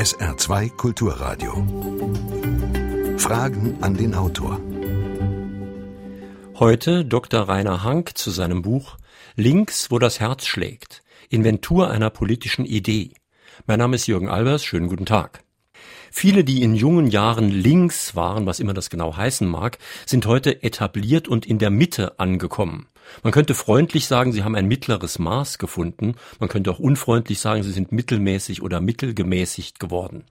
SR2 Kulturradio. Fragen an den Autor. Heute Dr. Rainer Hank zu seinem Buch Links, wo das Herz schlägt. Inventur einer politischen Idee. Mein Name ist Jürgen Albers. Schönen guten Tag. Viele, die in jungen Jahren links waren, was immer das genau heißen mag, sind heute etabliert und in der Mitte angekommen. Man könnte freundlich sagen, sie haben ein mittleres Maß gefunden. Man könnte auch unfreundlich sagen, sie sind mittelmäßig oder mittelgemäßigt geworden.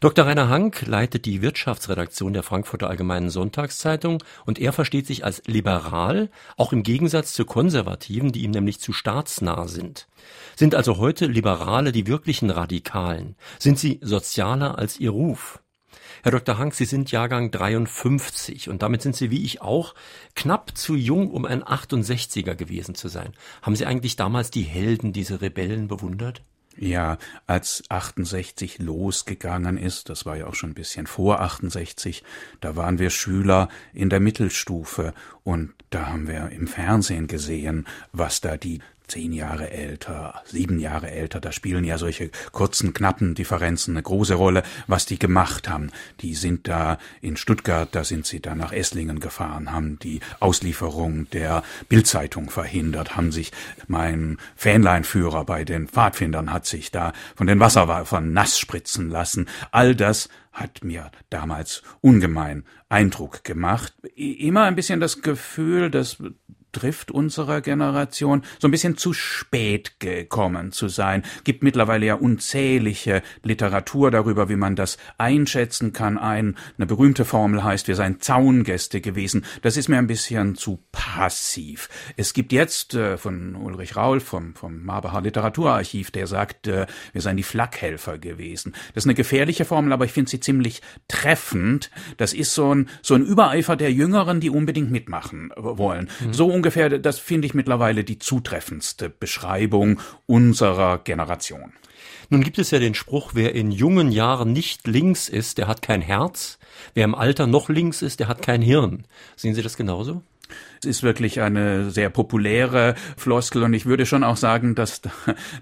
Dr. Rainer Hank leitet die Wirtschaftsredaktion der Frankfurter Allgemeinen Sonntagszeitung und er versteht sich als liberal, auch im Gegensatz zu Konservativen, die ihm nämlich zu staatsnah sind. Sind also heute Liberale die wirklichen Radikalen? Sind sie sozialer als ihr Ruf? Herr Dr. Hank, Sie sind Jahrgang 53 und damit sind Sie wie ich auch knapp zu jung, um ein 68er gewesen zu sein. Haben Sie eigentlich damals die Helden, diese Rebellen bewundert? Ja, als 68 losgegangen ist, das war ja auch schon ein bisschen vor 68, da waren wir Schüler in der Mittelstufe und da haben wir im Fernsehen gesehen, was da die zehn Jahre älter, sieben Jahre älter, da spielen ja solche kurzen, knappen Differenzen eine große Rolle, was die gemacht haben. Die sind da in Stuttgart, da sind sie da nach Esslingen gefahren, haben die Auslieferung der Bildzeitung verhindert, haben sich mein Fähnleinführer bei den Pfadfindern hat sich da von den Wasserwerfern nass spritzen lassen. All das hat mir damals ungemein Eindruck gemacht. Immer ein bisschen das Gefühl, dass trifft unserer Generation, so ein bisschen zu spät gekommen zu sein. Gibt mittlerweile ja unzählige Literatur darüber, wie man das einschätzen kann. Ein, eine berühmte Formel heißt, wir seien Zaungäste gewesen. Das ist mir ein bisschen zu passiv. Es gibt jetzt äh, von Ulrich Raul vom, vom Marbacher Literaturarchiv, der sagt, äh, wir seien die Flakhelfer gewesen. Das ist eine gefährliche Formel, aber ich finde sie ziemlich treffend. Das ist so ein, so ein Übereifer der Jüngeren, die unbedingt mitmachen wollen. Mhm. So ungefähr, das finde ich mittlerweile die zutreffendste Beschreibung unserer Generation. Nun gibt es ja den Spruch, wer in jungen Jahren nicht links ist, der hat kein Herz. Wer im Alter noch links ist, der hat kein Hirn. Sehen Sie das genauso? Es ist wirklich eine sehr populäre Floskel und ich würde schon auch sagen, dass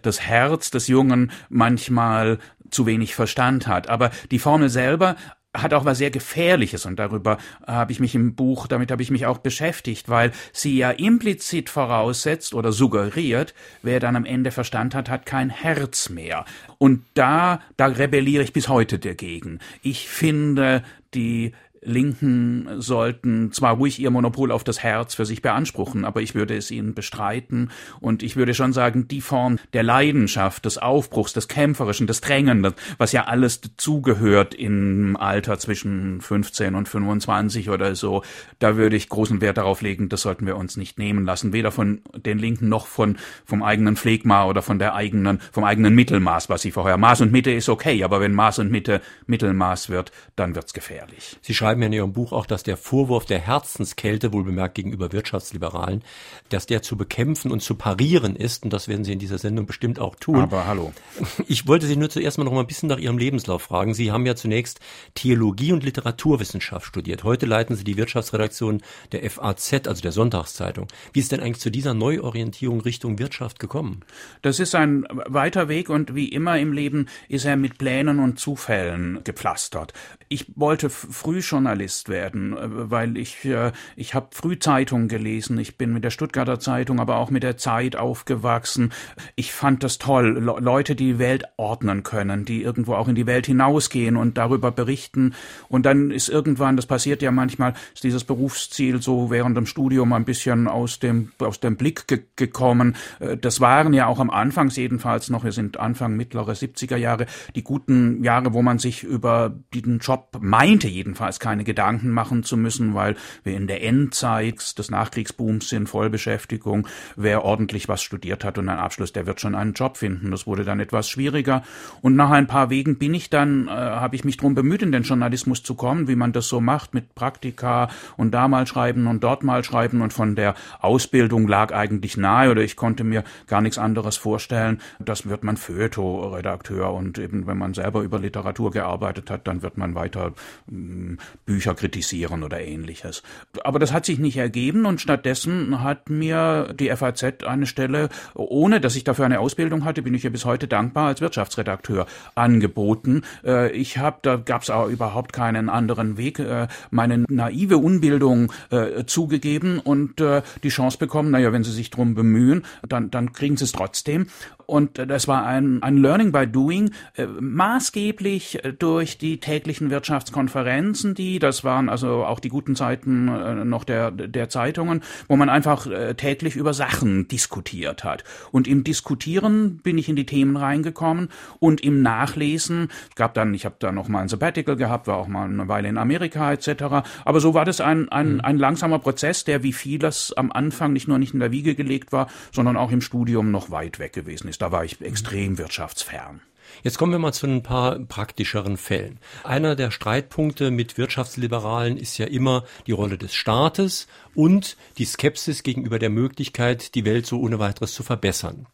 das Herz des Jungen manchmal zu wenig Verstand hat. Aber die Formel selber hat auch was sehr Gefährliches und darüber habe ich mich im Buch, damit habe ich mich auch beschäftigt, weil sie ja implizit voraussetzt oder suggeriert, wer dann am Ende Verstand hat, hat kein Herz mehr. Und da, da rebelliere ich bis heute dagegen. Ich finde, die Linken sollten zwar ruhig ihr Monopol auf das Herz für sich beanspruchen, aber ich würde es ihnen bestreiten und ich würde schon sagen, die Form der Leidenschaft, des Aufbruchs, des Kämpferischen, des Drängenden, was ja alles dazugehört im Alter zwischen 15 und 25 oder so, da würde ich großen Wert darauf legen, das sollten wir uns nicht nehmen lassen, weder von den Linken noch von, vom eigenen Phlegma oder von der eigenen, vom eigenen Mittelmaß, was sie vorher, Maß und Mitte ist okay, aber wenn Maß und Mitte Mittelmaß wird, dann wird's gefährlich. Sie schreiben ja in Ihrem Buch auch, dass der Vorwurf der Herzenskälte, wohlbemerkt gegenüber Wirtschaftsliberalen, dass der zu bekämpfen und zu parieren ist. Und das werden Sie in dieser Sendung bestimmt auch tun. Aber hallo. Ich wollte Sie nur zuerst mal noch mal ein bisschen nach Ihrem Lebenslauf fragen. Sie haben ja zunächst Theologie und Literaturwissenschaft studiert. Heute leiten Sie die Wirtschaftsredaktion der FAZ, also der Sonntagszeitung. Wie ist denn eigentlich zu dieser Neuorientierung Richtung Wirtschaft gekommen? Das ist ein weiter Weg und wie immer im Leben ist er mit Plänen und Zufällen gepflastert. Ich wollte früh schon Journalist werden, äh, weil ich äh, ich habe früh Zeitungen gelesen. Ich bin mit der Stuttgarter Zeitung, aber auch mit der Zeit aufgewachsen. Ich fand das toll, Le Leute, die Welt ordnen können, die irgendwo auch in die Welt hinausgehen und darüber berichten. Und dann ist irgendwann, das passiert ja manchmal, ist dieses Berufsziel so während dem Studium ein bisschen aus dem aus dem Blick ge gekommen. Äh, das waren ja auch am Anfang jedenfalls noch, wir sind Anfang mittlere 70er Jahre, die guten Jahre, wo man sich über diesen Job meinte jedenfalls keine Gedanken machen zu müssen, weil wir in der Endzeit des Nachkriegsbooms sind, Vollbeschäftigung. Wer ordentlich was studiert hat und einen Abschluss, der wird schon einen Job finden. Das wurde dann etwas schwieriger. Und nach ein paar Wegen bin ich dann, äh, habe ich mich darum bemüht, in den Journalismus zu kommen, wie man das so macht mit Praktika und da mal schreiben und dort mal schreiben. Und von der Ausbildung lag eigentlich nahe oder ich konnte mir gar nichts anderes vorstellen. Das wird man Feuilleton-Redakteur und eben wenn man selber über Literatur gearbeitet hat, dann wird man weiter Bücher kritisieren oder ähnliches. Aber das hat sich nicht ergeben und stattdessen hat mir die FAZ eine Stelle, ohne dass ich dafür eine Ausbildung hatte, bin ich ja bis heute dankbar, als Wirtschaftsredakteur angeboten. Äh, ich habe, da gab es auch überhaupt keinen anderen Weg, äh, meine naive Unbildung äh, zugegeben und die Chance bekommen, naja, wenn Sie sich drum bemühen, dann, dann kriegen Sie es trotzdem. Und das war ein, ein Learning by Doing, maßgeblich durch die täglichen Wirtschaftskonferenzen, die, das waren also auch die guten Zeiten äh, noch der, der Zeitungen, wo man einfach äh, täglich über Sachen diskutiert hat. Und im Diskutieren bin ich in die Themen reingekommen und im Nachlesen, gab dann, ich habe da noch mal ein Sabbatical gehabt, war auch mal eine Weile in Amerika etc. Aber so war das ein, ein, mhm. ein langsamer Prozess, der wie vieles am Anfang nicht nur nicht in der Wiege gelegt war, sondern auch im Studium noch weit weg gewesen ist. Da war ich extrem wirtschaftsfern. Jetzt kommen wir mal zu ein paar praktischeren Fällen. Einer der Streitpunkte mit Wirtschaftsliberalen ist ja immer die Rolle des Staates und die Skepsis gegenüber der Möglichkeit, die Welt so ohne weiteres zu verbessern.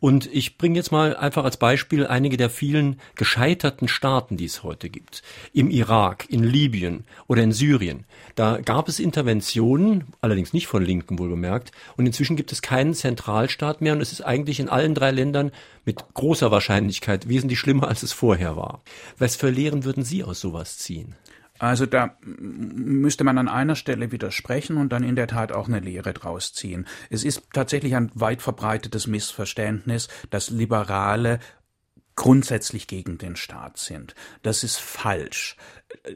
Und ich bringe jetzt mal einfach als Beispiel einige der vielen gescheiterten Staaten, die es heute gibt. Im Irak, in Libyen oder in Syrien. Da gab es Interventionen, allerdings nicht von Linken wohlbemerkt. Und inzwischen gibt es keinen Zentralstaat mehr. Und es ist eigentlich in allen drei Ländern mit großer Wahrscheinlichkeit wesentlich schlimmer, als es vorher war. Was für Lehren würden Sie aus sowas ziehen? Also da müsste man an einer Stelle widersprechen und dann in der Tat auch eine Lehre draus ziehen. Es ist tatsächlich ein weit verbreitetes Missverständnis, dass Liberale grundsätzlich gegen den Staat sind. Das ist falsch.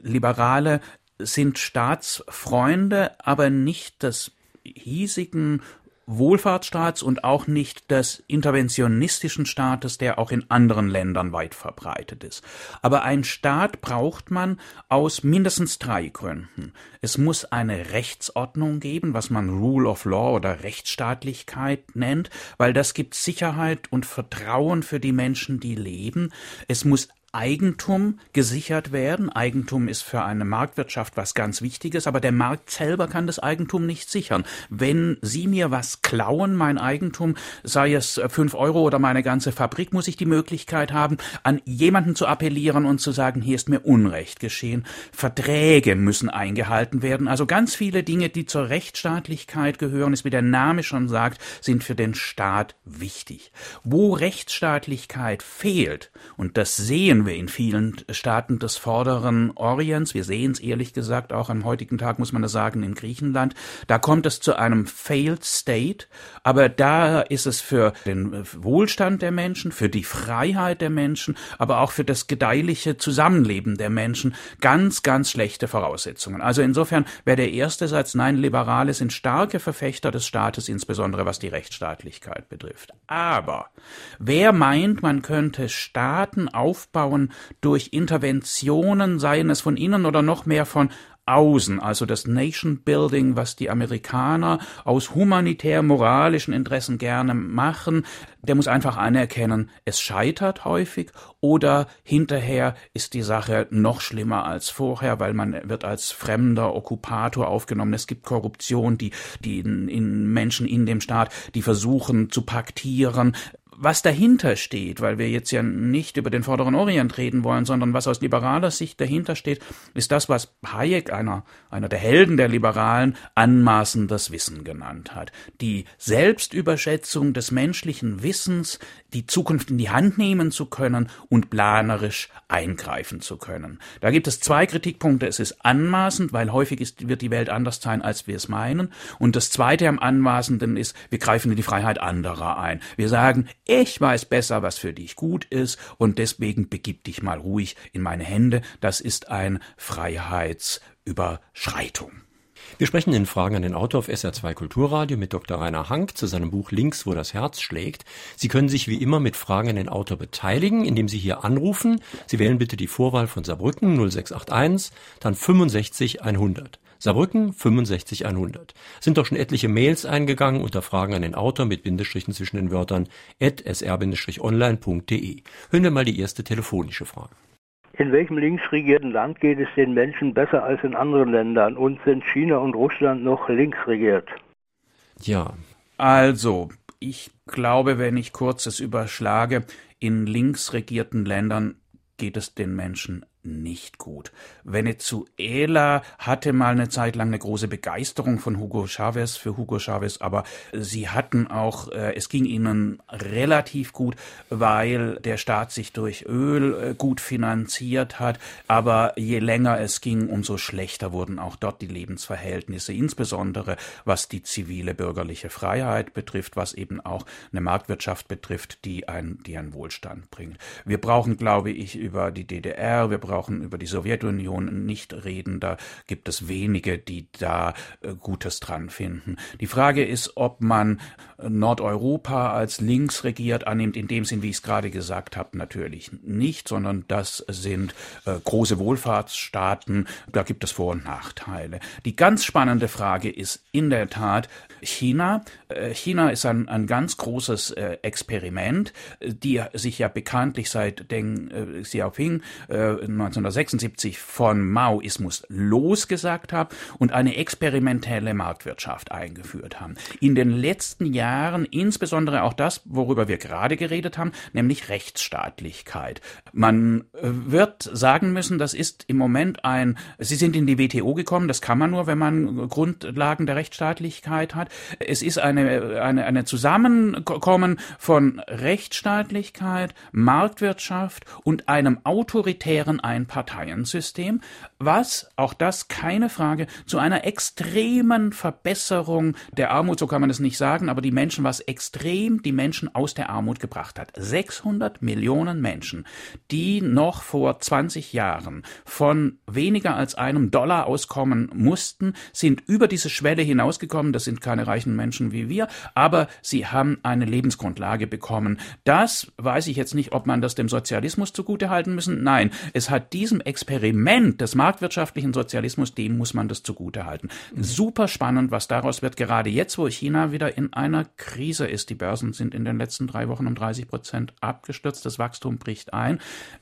Liberale sind Staatsfreunde, aber nicht des hiesigen Wohlfahrtsstaats und auch nicht des interventionistischen Staates, der auch in anderen Ländern weit verbreitet ist. Aber ein Staat braucht man aus mindestens drei Gründen. Es muss eine Rechtsordnung geben, was man Rule of Law oder Rechtsstaatlichkeit nennt, weil das gibt Sicherheit und Vertrauen für die Menschen, die leben. Es muss Eigentum gesichert werden. Eigentum ist für eine Marktwirtschaft was ganz Wichtiges, aber der Markt selber kann das Eigentum nicht sichern. Wenn Sie mir was klauen, mein Eigentum, sei es fünf Euro oder meine ganze Fabrik, muss ich die Möglichkeit haben, an jemanden zu appellieren und zu sagen, hier ist mir Unrecht geschehen. Verträge müssen eingehalten werden. Also ganz viele Dinge, die zur Rechtsstaatlichkeit gehören, ist wie der Name schon sagt, sind für den Staat wichtig. Wo Rechtsstaatlichkeit fehlt, und das sehen wir in vielen Staaten des vorderen Orients. Wir sehen es ehrlich gesagt auch am heutigen Tag, muss man das sagen, in Griechenland. Da kommt es zu einem Failed State, aber da ist es für den Wohlstand der Menschen, für die Freiheit der Menschen, aber auch für das gedeihliche Zusammenleben der Menschen ganz, ganz schlechte Voraussetzungen. Also insofern wäre der erste Satz, nein, Liberale sind starke Verfechter des Staates, insbesondere was die Rechtsstaatlichkeit betrifft. Aber wer meint, man könnte Staaten aufbauen, aufbauen durch Interventionen, seien es von innen oder noch mehr von außen, also das Nation Building, was die Amerikaner aus humanitär-moralischen Interessen gerne machen, der muss einfach anerkennen, es scheitert häufig oder hinterher ist die Sache noch schlimmer als vorher, weil man wird als fremder Okkupator aufgenommen. Es gibt Korruption, die, die in, in Menschen in dem Staat, die versuchen zu paktieren, was dahinter steht, weil wir jetzt ja nicht über den Vorderen Orient reden wollen, sondern was aus liberaler Sicht dahinter steht, ist das, was Hayek, einer, einer der Helden der Liberalen, anmaßendes Wissen genannt hat. Die Selbstüberschätzung des menschlichen Wissens, die Zukunft in die Hand nehmen zu können und planerisch eingreifen zu können. Da gibt es zwei Kritikpunkte. Es ist anmaßend, weil häufig ist, wird die Welt anders sein, als wir es meinen. Und das zweite am anmaßenden ist, wir greifen in die Freiheit anderer ein. Wir sagen, ich weiß besser, was für dich gut ist, und deswegen begib dich mal ruhig in meine Hände. Das ist ein Freiheitsüberschreitung. Wir sprechen in Fragen an den Autor auf SR2 Kulturradio mit Dr. Rainer Hank zu seinem Buch Links, wo das Herz schlägt. Sie können sich wie immer mit Fragen an den Autor beteiligen, indem Sie hier anrufen. Sie wählen bitte die Vorwahl von Saarbrücken 0681, dann 65 100. Saarbrücken 65 100. Sind doch schon etliche Mails eingegangen unter Fragen an den Autor mit Bindestrichen zwischen den Wörtern at sr-online.de. Hören wir mal die erste telefonische Frage. In welchem linksregierten Land geht es den Menschen besser als in anderen Ländern? Und sind China und Russland noch linksregiert? Ja. Also, ich glaube, wenn ich kurz es überschlage, in linksregierten Ländern geht es den Menschen nicht gut. Venezuela hatte mal eine Zeit lang eine große Begeisterung von Hugo Chavez für Hugo Chavez, aber sie hatten auch, äh, es ging ihnen relativ gut, weil der Staat sich durch Öl äh, gut finanziert hat. Aber je länger es ging, umso schlechter wurden auch dort die Lebensverhältnisse, insbesondere was die zivile bürgerliche Freiheit betrifft, was eben auch eine Marktwirtschaft betrifft, die ein, die einen Wohlstand bringt. Wir brauchen, glaube ich, über die DDR, wir brauchen über die Sowjetunion nicht reden. Da gibt es wenige, die da äh, Gutes dran finden. Die Frage ist, ob man Nordeuropa als links regiert annimmt, in dem Sinn, wie ich es gerade gesagt habe, natürlich nicht, sondern das sind äh, große Wohlfahrtsstaaten. Da gibt es Vor- und Nachteile. Die ganz spannende Frage ist in der Tat China. Äh, China ist ein, ein ganz großes äh, Experiment, die sich ja bekanntlich seit Deng äh, Xiaoping äh, 1976 von Maoismus losgesagt haben und eine experimentelle Marktwirtschaft eingeführt haben. In den letzten Jahren insbesondere auch das, worüber wir gerade geredet haben, nämlich Rechtsstaatlichkeit. Man äh, wird sagen müssen, das ist im Moment ein, Sie sind in die WTO gekommen, das kann man nur, wenn man Grundlagen der Rechtsstaatlichkeit hat. Es ist eine, eine, eine Zusammenkommen von Rechtsstaatlichkeit, Marktwirtschaft und einem autoritären Einparteiensystem, was, auch das keine Frage, zu einer extremen Verbesserung der Armut, so kann man es nicht sagen, aber die Menschen, was extrem die Menschen aus der Armut gebracht hat. 600 Millionen Menschen, die noch vor 20 Jahren von weniger als einem Dollar auskommen mussten, sind über diese Schwelle hinausgekommen. Das sind keine reichen Menschen wie wir, aber sie haben eine Lebensgrundlage bekommen. Das weiß ich jetzt nicht, ob man das dem Sozialismus zugutehalten müssen. Nein, es hat diesem Experiment des marktwirtschaftlichen Sozialismus, dem muss man das zugutehalten. Super spannend, was daraus wird, gerade jetzt, wo China wieder in einer Krise ist. Die Börsen sind in den letzten drei Wochen um 30 Prozent abgestürzt, das Wachstum bricht ein.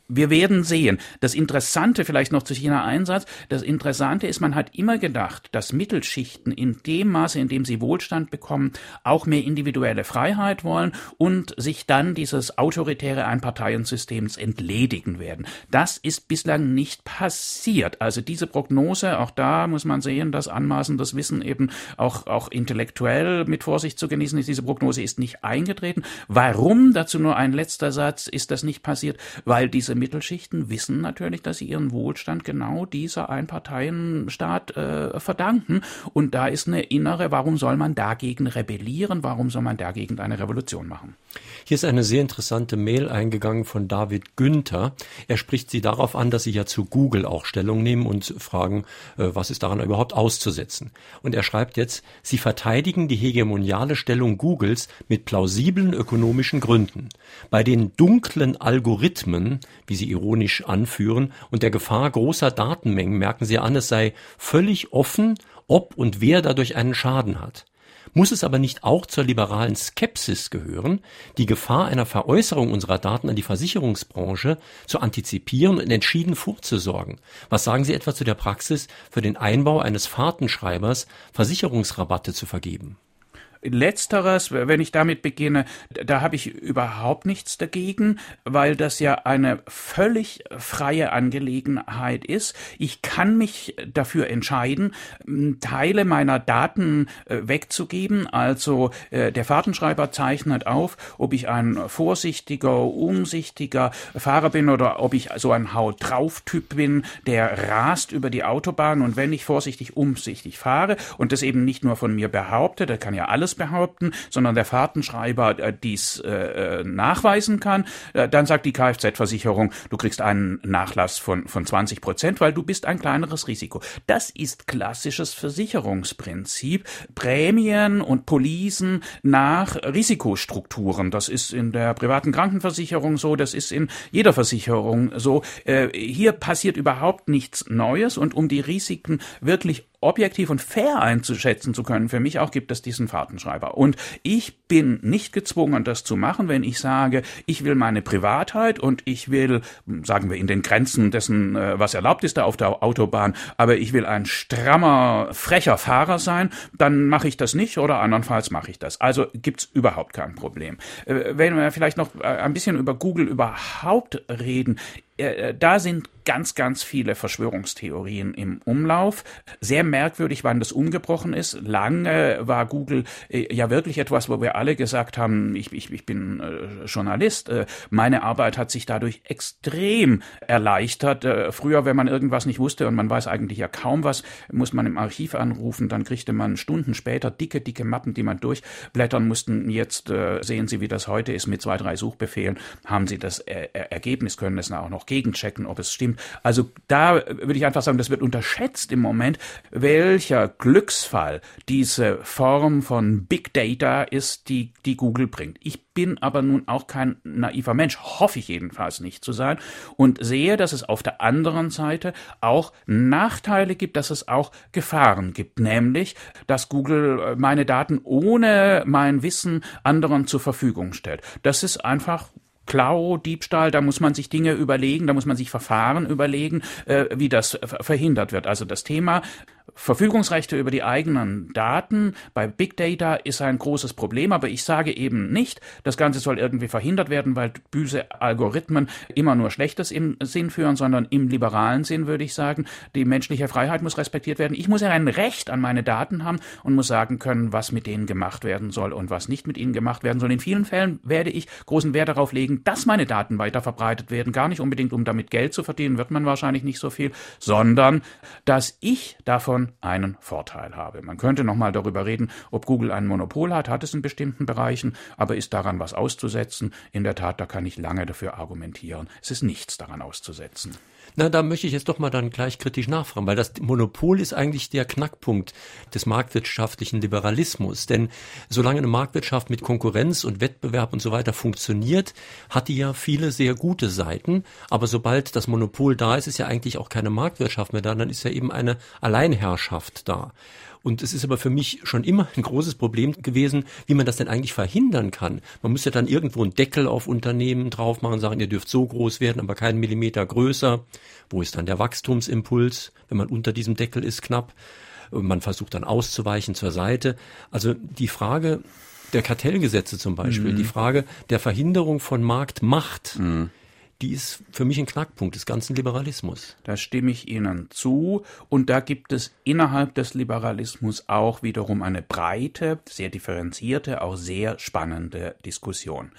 Wir werden sehen. Das Interessante vielleicht noch zu China-Einsatz, das Interessante ist, man hat immer gedacht, dass Mittelschichten in dem Maße, in dem sie Wohlstand bekommen, auch mehr individuelle Freiheit wollen und sich dann dieses autoritäre Einparteiensystems entledigen werden. Das ist bislang nicht passiert. Also diese Prognose, auch da muss man sehen, dass anmaßendes Wissen eben auch, auch intellektuell mit Vorsicht zu genießen ist. Diese Prognose ist nicht eingetreten. Warum? Dazu nur ein letzter Satz. Ist das nicht passiert? Weil diese Mittelschichten wissen natürlich, dass sie ihren Wohlstand genau dieser Einparteienstaat äh, verdanken. Und da ist eine innere, warum soll man dagegen rebellieren? Warum soll man dagegen eine Revolution machen? Hier ist eine sehr interessante Mail eingegangen von David Günther. Er spricht Sie darauf an, dass Sie ja zu Google auch Stellung nehmen und fragen, äh, was ist daran überhaupt auszusetzen. Und er schreibt jetzt, Sie verteidigen die hegemoniale Stellung Googles mit plausiblen ökonomischen Gründen. Bei den dunklen Algorithmen, wie Sie ironisch anführen, und der Gefahr großer Datenmengen merken Sie an, es sei völlig offen, ob und wer dadurch einen Schaden hat. Muss es aber nicht auch zur liberalen Skepsis gehören, die Gefahr einer Veräußerung unserer Daten an die Versicherungsbranche zu antizipieren und entschieden vorzusorgen? Was sagen Sie etwa zu der Praxis, für den Einbau eines Fahrtenschreibers Versicherungsrabatte zu vergeben? Letzteres, wenn ich damit beginne, da habe ich überhaupt nichts dagegen, weil das ja eine völlig freie Angelegenheit ist. Ich kann mich dafür entscheiden, Teile meiner Daten äh, wegzugeben. Also äh, der Fahrtenschreiber zeichnet auf, ob ich ein vorsichtiger, umsichtiger Fahrer bin oder ob ich so ein Haut drauf Typ bin, der rast über die Autobahn und wenn ich vorsichtig, umsichtig fahre und das eben nicht nur von mir behaupte, da kann ja alles anderes behaupten, sondern der Fahrtenschreiber äh, dies äh, äh, nachweisen kann, äh, dann sagt die Kfz-Versicherung, du kriegst einen Nachlass von, von 20 Prozent, weil du bist ein kleineres Risiko. Das ist klassisches Versicherungsprinzip. Prämien und Policen nach Risikostrukturen. Das ist in der privaten Krankenversicherung so, das ist in jeder Versicherung so. Äh, hier passiert überhaupt nichts Neues und um die Risiken wirklich objektiv und fair einzuschätzen zu können, für mich auch gibt es diesen Fahrtenschreiber. Und ich bin nicht gezwungen, das zu machen, wenn ich sage, ich will meine Privatheit und ich will, sagen wir, in den Grenzen dessen, äh, was erlaubt ist da auf der Autobahn, aber ich will ein strammer, frecher Fahrer sein, dann mache ich das nicht oder andernfalls mache ich das. Also gibt's überhaupt kein Problem. Äh, wenn wir vielleicht noch äh, ein bisschen über Google überhaupt reden, äh, da sind ganz, ganz viele Verschwörungstheorien im Umlauf. Sehr merkwürdig, wann das umgebrochen ist. Lange war Google äh, ja wirklich etwas, wo wir alle gesagt haben, ich, ich, ich bin äh, Journalist. Äh, meine Arbeit hat sich dadurch extrem erleichtert. Äh, früher, wenn man irgendwas nicht wusste und man weiß eigentlich ja kaum was, muss man im Archiv anrufen, dann kriegte man Stunden später dicke, dicke Mappen, die man durchblättern mussten. Jetzt äh, sehen Sie, wie das heute ist mit zwei, drei Suchbefehlen, haben Sie das er Ergebnis, können es auch noch gegenchecken, ob es stimmt. Also da würde ich einfach sagen, das wird unterschätzt im Moment, welcher Glücksfall diese Form von Big Data ist, die, die Google bringt. Ich bin aber nun auch kein naiver Mensch, hoffe ich jedenfalls nicht zu sein, und sehe, dass es auf der anderen Seite auch Nachteile gibt, dass es auch Gefahren gibt, nämlich, dass Google äh, meine Daten ohne mein Wissen anderen zur Verfügung stellt. Das ist einfach Klau, Diebstahl, da muss man sich Dinge überlegen, da muss man sich Verfahren überlegen, äh, wie das verhindert wird. Also das Thema Verfügungsrechte über die eigenen Daten bei Big Data ist ein großes Problem, aber ich sage eben nicht, das Ganze soll irgendwie verhindert werden, weil böse Algorithmen immer nur Schlechtes im Sinn führen, sondern im liberalen Sinn würde ich sagen, die menschliche Freiheit muss respektiert werden. Ich muss ja ein Recht an meine Daten haben und muss sagen können, was mit denen gemacht werden soll und was nicht mit ihnen gemacht werden soll. In vielen Fällen werde ich großen Wert darauf legen, dass meine Daten weiter verbreitet werden. Gar nicht unbedingt, um damit Geld zu verdienen, wird man wahrscheinlich nicht so viel, sondern dass ich davon davon einen Vorteil habe. Man könnte nochmal darüber reden, ob Google ein Monopol hat, hat es in bestimmten Bereichen, aber ist daran was auszusetzen? In der Tat, da kann ich lange dafür argumentieren. Es ist nichts daran auszusetzen. Na, da möchte ich jetzt doch mal dann gleich kritisch nachfragen, weil das Monopol ist eigentlich der Knackpunkt des marktwirtschaftlichen Liberalismus. Denn solange eine Marktwirtschaft mit Konkurrenz und Wettbewerb und so weiter funktioniert, hat die ja viele sehr gute Seiten. Aber sobald das Monopol da ist, ist ja eigentlich auch keine Marktwirtschaft mehr da, dann ist ja eben eine Alleinherrschaft da. Und es ist aber für mich schon immer ein großes Problem gewesen, wie man das denn eigentlich verhindern kann. Man muss ja dann irgendwo einen Deckel auf Unternehmen drauf machen, sagen, ihr dürft so groß werden, aber keinen Millimeter größer. Wo ist dann der Wachstumsimpuls, wenn man unter diesem Deckel ist, knapp? Man versucht dann auszuweichen zur Seite. Also die Frage der Kartellgesetze zum Beispiel, mhm. die Frage der Verhinderung von Marktmacht. Mhm die ist für mich ein Knackpunkt des ganzen Liberalismus. Da stimme ich Ihnen zu. Und da gibt es innerhalb des Liberalismus auch wiederum eine breite, sehr differenzierte, auch sehr spannende Diskussion.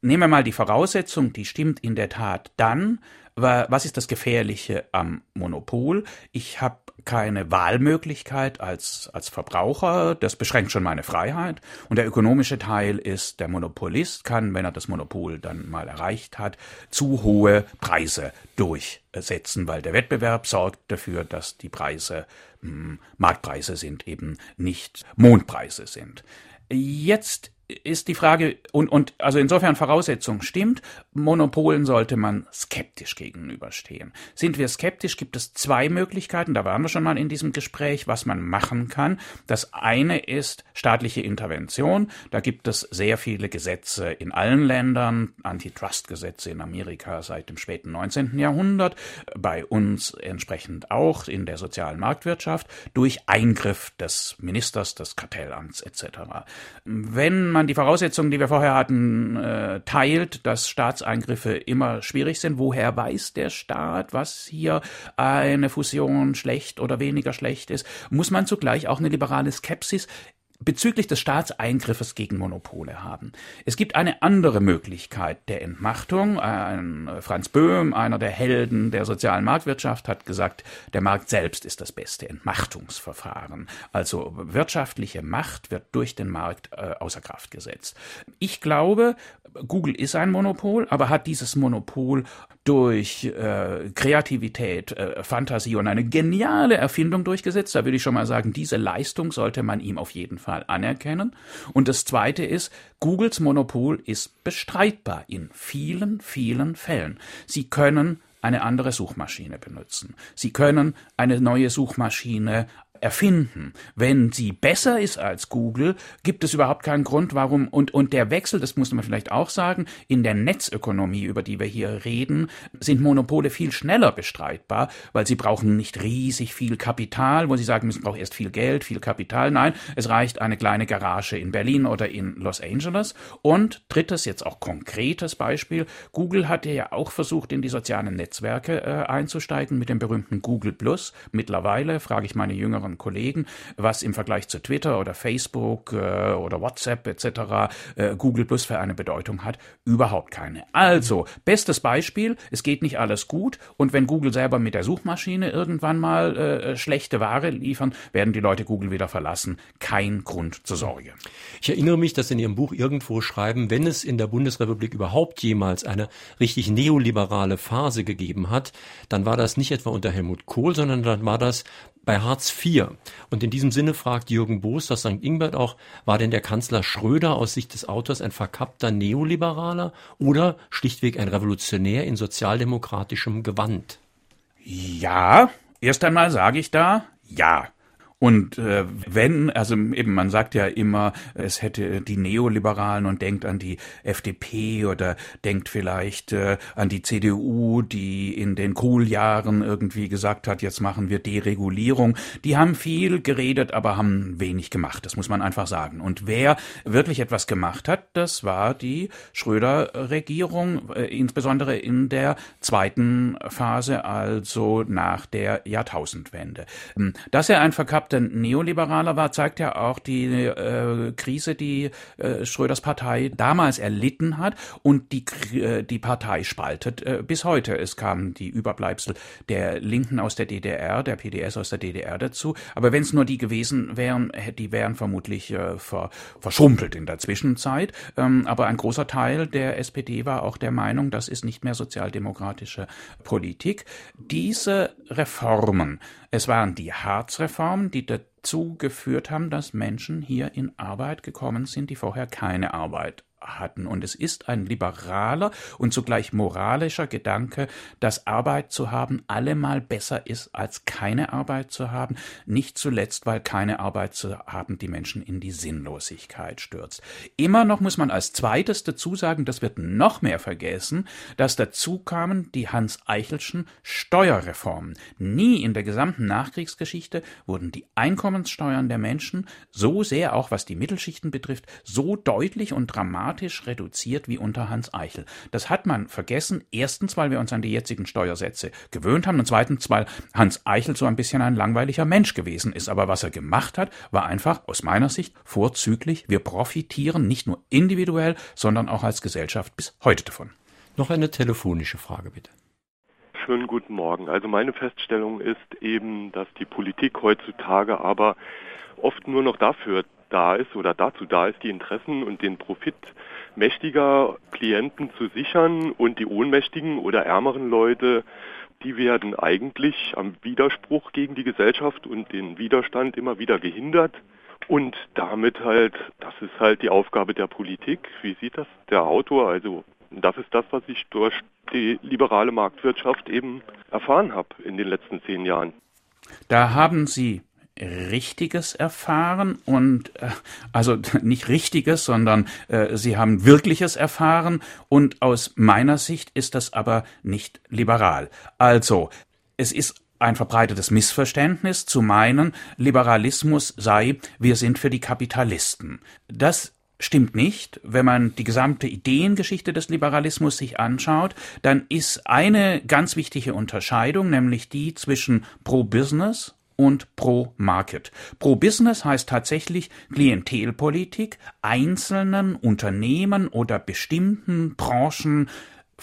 Nehmen wir mal die Voraussetzung, die stimmt in der Tat dann, was ist das Gefährliche am Monopol? Ich habe keine Wahlmöglichkeit als, als Verbraucher. Das beschränkt schon meine Freiheit. Und der ökonomische Teil ist, der Monopolist kann, wenn er das Monopol dann mal erreicht hat, zu hohe Preise durchsetzen, weil der Wettbewerb sorgt dafür, dass die Preise mh, hm, Marktpreise sind, eben nicht Mondpreise sind. Jetzt ist die Frage, und, und also insofern Voraussetzung stimmt, Monopolen sollte man skeptisch gegenüberstehen. Sind wir skeptisch, gibt es zwei Möglichkeiten, da waren wir schon mal in diesem Gespräch, was man machen kann. Das eine ist staatliche Intervention. Da gibt es sehr viele Gesetze in allen Ländern, Antitrust-Gesetze in Amerika seit dem späten 19. Jahrhundert, bei uns entsprechend auch in der sozialen Marktwirtschaft, durch Eingriff des Ministers des Kartellamts etc. Wenn man die Voraussetzungen, die wir vorher hatten, äh, teilt, dass Staatseingriffe immer schwierig sind. Woher weiß der Staat, was hier eine Fusion schlecht oder weniger schlecht ist? Muss man zugleich auch eine liberale Skepsis bezüglich des Staatseingriffes gegen Monopole haben. Es gibt eine andere Möglichkeit der Entmachtung. Ein äh, Franz Böhm, einer der Helden der sozialen Marktwirtschaft, hat gesagt, der Markt selbst ist das beste Entmachtungsverfahren. Also wirtschaftliche Macht wird durch den Markt äh, außer Kraft gesetzt. Ich glaube, Google ist ein Monopol, aber hat dieses Monopol durch äh, Kreativität, äh, Fantasie und eine geniale Erfindung durchgesetzt. Da würde ich schon mal sagen, diese Leistung sollte man ihm auf jeden Fall anerkennen. Und das Zweite ist, Googles Monopol ist bestreitbar in vielen, vielen Fällen. Sie können eine andere Suchmaschine benutzen. Sie können eine neue Suchmaschine erfinden. Wenn sie besser ist als Google, gibt es überhaupt keinen Grund, warum, und, und der Wechsel, das muss man vielleicht auch sagen, in der Netzökonomie, über die wir hier reden, sind Monopole viel schneller bestreitbar, weil sie brauchen nicht riesig viel Kapital, wo sie sagen müssen, braucht erst viel Geld, viel Kapital. Nein, es reicht eine kleine Garage in Berlin oder in Los Angeles. Und drittes, jetzt auch konkretes Beispiel, Google hat ja auch versucht, in die sozialen Netzwerke äh, einzusteigen mit dem berühmten Google Plus. Mittlerweile frage ich meine jüngeren Kollegen, was im Vergleich zu Twitter oder Facebook äh, oder WhatsApp etc. Äh, Google Plus für eine Bedeutung hat. Überhaupt keine. Also, bestes Beispiel, es geht nicht alles gut und wenn Google selber mit der Suchmaschine irgendwann mal äh, schlechte Ware liefern, werden die Leute Google wieder verlassen. Kein Grund zur Sorge. Ich erinnere mich, dass in Ihrem Buch irgendwo schreiben, wenn es in der Bundesrepublik überhaupt jemals eine richtig neoliberale Phase gegeben hat, dann war das nicht etwa unter Helmut Kohl, sondern dann war das bei Hartz IV. Und in diesem Sinne fragt Jürgen Boos aus St. Ingbert auch, war denn der Kanzler Schröder aus Sicht des Autors ein verkappter Neoliberaler oder schlichtweg ein Revolutionär in sozialdemokratischem Gewand? Ja, erst einmal sage ich da, ja. Und äh, wenn, also eben, man sagt ja immer, es hätte die Neoliberalen und denkt an die FDP oder denkt vielleicht äh, an die CDU, die in den Kohljahren irgendwie gesagt hat, jetzt machen wir Deregulierung. Die haben viel geredet, aber haben wenig gemacht. Das muss man einfach sagen. Und wer wirklich etwas gemacht hat, das war die Schröder-Regierung, äh, insbesondere in der zweiten Phase, also nach der Jahrtausendwende. Dass er ein verkappter der Neoliberaler war, zeigt ja auch die äh, Krise, die äh, Schröders Partei damals erlitten hat und die, äh, die Partei spaltet äh, bis heute. Es kamen die Überbleibsel der Linken aus der DDR, der PDS aus der DDR dazu. Aber wenn es nur die gewesen wären, die wären vermutlich äh, ver, verschrumpelt in der Zwischenzeit. Ähm, aber ein großer Teil der SPD war auch der Meinung, das ist nicht mehr sozialdemokratische Politik. Diese Reformen es waren die Harzreformen, die dazu geführt haben, dass Menschen hier in Arbeit gekommen sind, die vorher keine Arbeit hatten. Und es ist ein liberaler und zugleich moralischer Gedanke, dass Arbeit zu haben allemal besser ist, als keine Arbeit zu haben. Nicht zuletzt, weil keine Arbeit zu haben die Menschen in die Sinnlosigkeit stürzt. Immer noch muss man als zweites dazu sagen, das wird noch mehr vergessen, dass dazu kamen die Hans-Eichelschen Steuerreformen. Nie in der gesamten Nachkriegsgeschichte wurden die Einkommenssteuern der Menschen so sehr, auch was die Mittelschichten betrifft, so deutlich und dramatisch dramatisch reduziert wie unter Hans Eichel. Das hat man vergessen. Erstens, weil wir uns an die jetzigen Steuersätze gewöhnt haben und zweitens, weil Hans Eichel so ein bisschen ein langweiliger Mensch gewesen ist. Aber was er gemacht hat, war einfach aus meiner Sicht vorzüglich. Wir profitieren nicht nur individuell, sondern auch als Gesellschaft bis heute davon. Noch eine telefonische Frage bitte. Schönen guten Morgen. Also meine Feststellung ist eben, dass die Politik heutzutage aber oft nur noch dafür da ist oder dazu da ist, die Interessen und den Profit mächtiger Klienten zu sichern und die ohnmächtigen oder ärmeren Leute, die werden eigentlich am Widerspruch gegen die Gesellschaft und den Widerstand immer wieder gehindert. Und damit halt, das ist halt die Aufgabe der Politik. Wie sieht das der Autor? Also das ist das, was ich durch die liberale Marktwirtschaft eben erfahren habe in den letzten zehn Jahren. Da haben Sie Richtiges erfahren und äh, also nicht Richtiges, sondern äh, sie haben Wirkliches erfahren und aus meiner Sicht ist das aber nicht liberal. Also, es ist ein verbreitetes Missverständnis zu meinen, Liberalismus sei, wir sind für die Kapitalisten. Das stimmt nicht. Wenn man die gesamte Ideengeschichte des Liberalismus sich anschaut, dann ist eine ganz wichtige Unterscheidung, nämlich die zwischen Pro-Business und Pro-Market. Pro-Business heißt tatsächlich Klientelpolitik, einzelnen Unternehmen oder bestimmten Branchen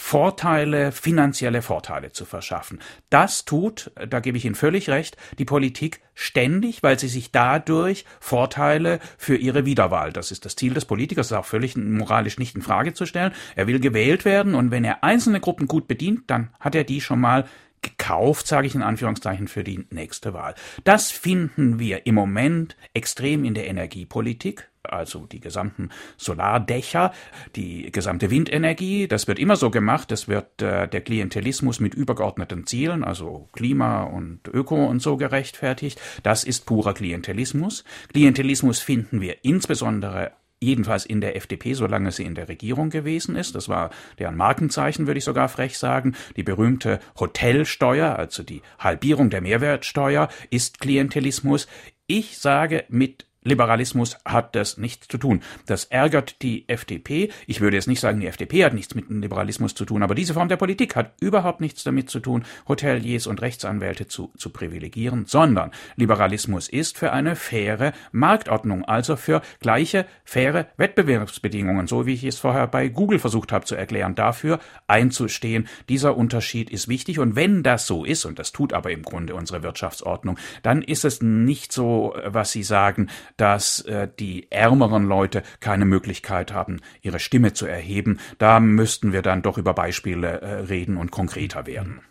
Vorteile, finanzielle Vorteile zu verschaffen. Das tut, da gebe ich Ihnen völlig recht, die Politik ständig, weil sie sich dadurch Vorteile für ihre Wiederwahl, das ist das Ziel des Politikers, das ist auch völlig moralisch nicht in Frage zu stellen. Er will gewählt werden und wenn er einzelne Gruppen gut bedient, dann hat er die schon mal gekauft, sage ich in Anführungszeichen, für die nächste Wahl. Das finden wir im Moment extrem in der Energiepolitik. also die gesamten Solardächer, die gesamte Windenergie. Das wird immer so gemacht. Das wird äh, der Klientelismus mit übergeordneten Zielen, also Klima und Öko und so gerechtfertigt. Das ist purer Klientelismus. Klientelismus finden wir insbesondere jedenfalls in der FDP, solange sie in der Regierung gewesen ist. Das war deren Markenzeichen, würde ich sogar frech sagen. Die berühmte Hotelsteuer, also die Halbierung der Mehrwertsteuer, ist Klientelismus. Ich sage mit Liberalismus hat das nichts zu tun. Das ärgert die FDP. Ich würde jetzt nicht sagen, die FDP hat nichts mit dem Liberalismus zu tun, aber diese Form der Politik hat überhaupt nichts damit zu tun, Hoteliers und Rechtsanwälte zu, zu privilegieren, sondern Liberalismus ist für eine faire Marktordnung, also für gleiche, faire Wettbewerbsbedingungen, so wie ich es vorher bei Google versucht habe zu erklären, dafür einzustehen. Dieser Unterschied ist wichtig und wenn das so ist, und das tut aber im Grunde unsere Wirtschaftsordnung, dann ist es nicht so, was Sie sagen, dass äh, die ärmeren Leute keine Möglichkeit haben, ihre Stimme zu erheben. Da müssten wir dann doch über Beispiele äh, reden und konkreter werden.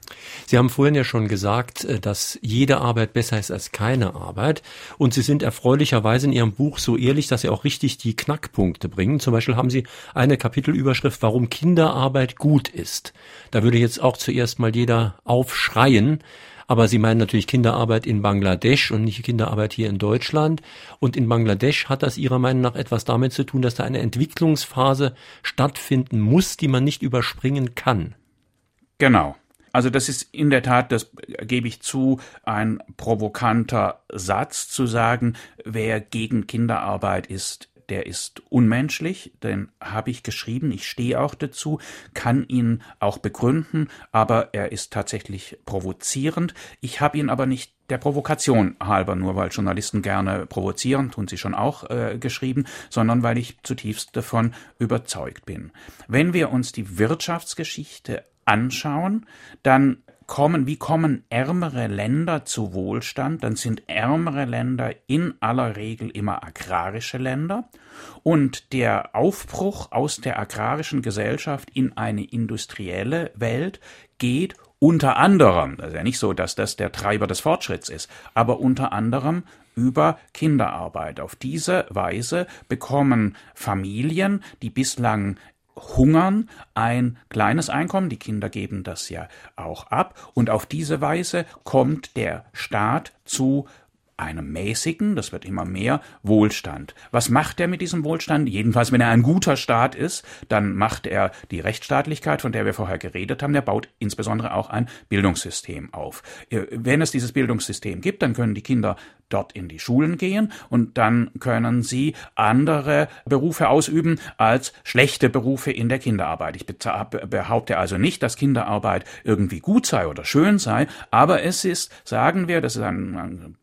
Sie haben vorhin ja schon gesagt, äh, dass jede Arbeit besser ist als keine Arbeit. Und Sie sind erfreulicherweise in Ihrem Buch so ehrlich, dass Sie auch richtig die Knackpunkte bringen. Zum Beispiel haben Sie eine Kapitelüberschrift, warum Kinderarbeit gut ist. Da würde jetzt auch zuerst mal jeder aufschreien. Aber Sie meinen natürlich Kinderarbeit in Bangladesch und nicht Kinderarbeit hier in Deutschland. Und in Bangladesch hat das Ihrer Meinung nach etwas damit zu tun, dass da eine Entwicklungsphase stattfinden muss, die man nicht überspringen kann. Genau. Also das ist in der Tat, das gebe ich zu, ein provokanter Satz zu sagen, wer gegen Kinderarbeit ist, der ist unmenschlich, den habe ich geschrieben, ich stehe auch dazu, kann ihn auch begründen, aber er ist tatsächlich provozierend. Ich habe ihn aber nicht der Provokation halber, nur weil Journalisten gerne provozieren, tun sie schon auch äh, geschrieben, sondern weil ich zutiefst davon überzeugt bin. Wenn wir uns die Wirtschaftsgeschichte anschauen, dann kommen, wie kommen ärmere Länder zu Wohlstand, dann sind ärmere Länder in aller Regel immer agrarische Länder und der Aufbruch aus der agrarischen Gesellschaft in eine industrielle Welt geht unter anderem, das ist ja nicht so, dass das der Treiber des Fortschritts ist, aber unter anderem über Kinderarbeit. Auf diese Weise bekommen Familien, die bislang hungern ein kleines Einkommen, die Kinder geben das ja auch ab, und auf diese Weise kommt der Staat zu einem mäßigen, das wird immer mehr, Wohlstand. Was macht er mit diesem Wohlstand? Jedenfalls, wenn er ein guter Staat ist, dann macht er die Rechtsstaatlichkeit, von der wir vorher geredet haben, der baut insbesondere auch ein Bildungssystem auf. Äh, wenn es dieses Bildungssystem gibt, dann können die Kinder dort in die Schulen gehen und dann können sie andere Berufe ausüben als schlechte Berufe in der Kinderarbeit. Ich behaupte also nicht, dass Kinderarbeit irgendwie gut sei oder schön sei, aber es ist, sagen wir, das ist ein, ein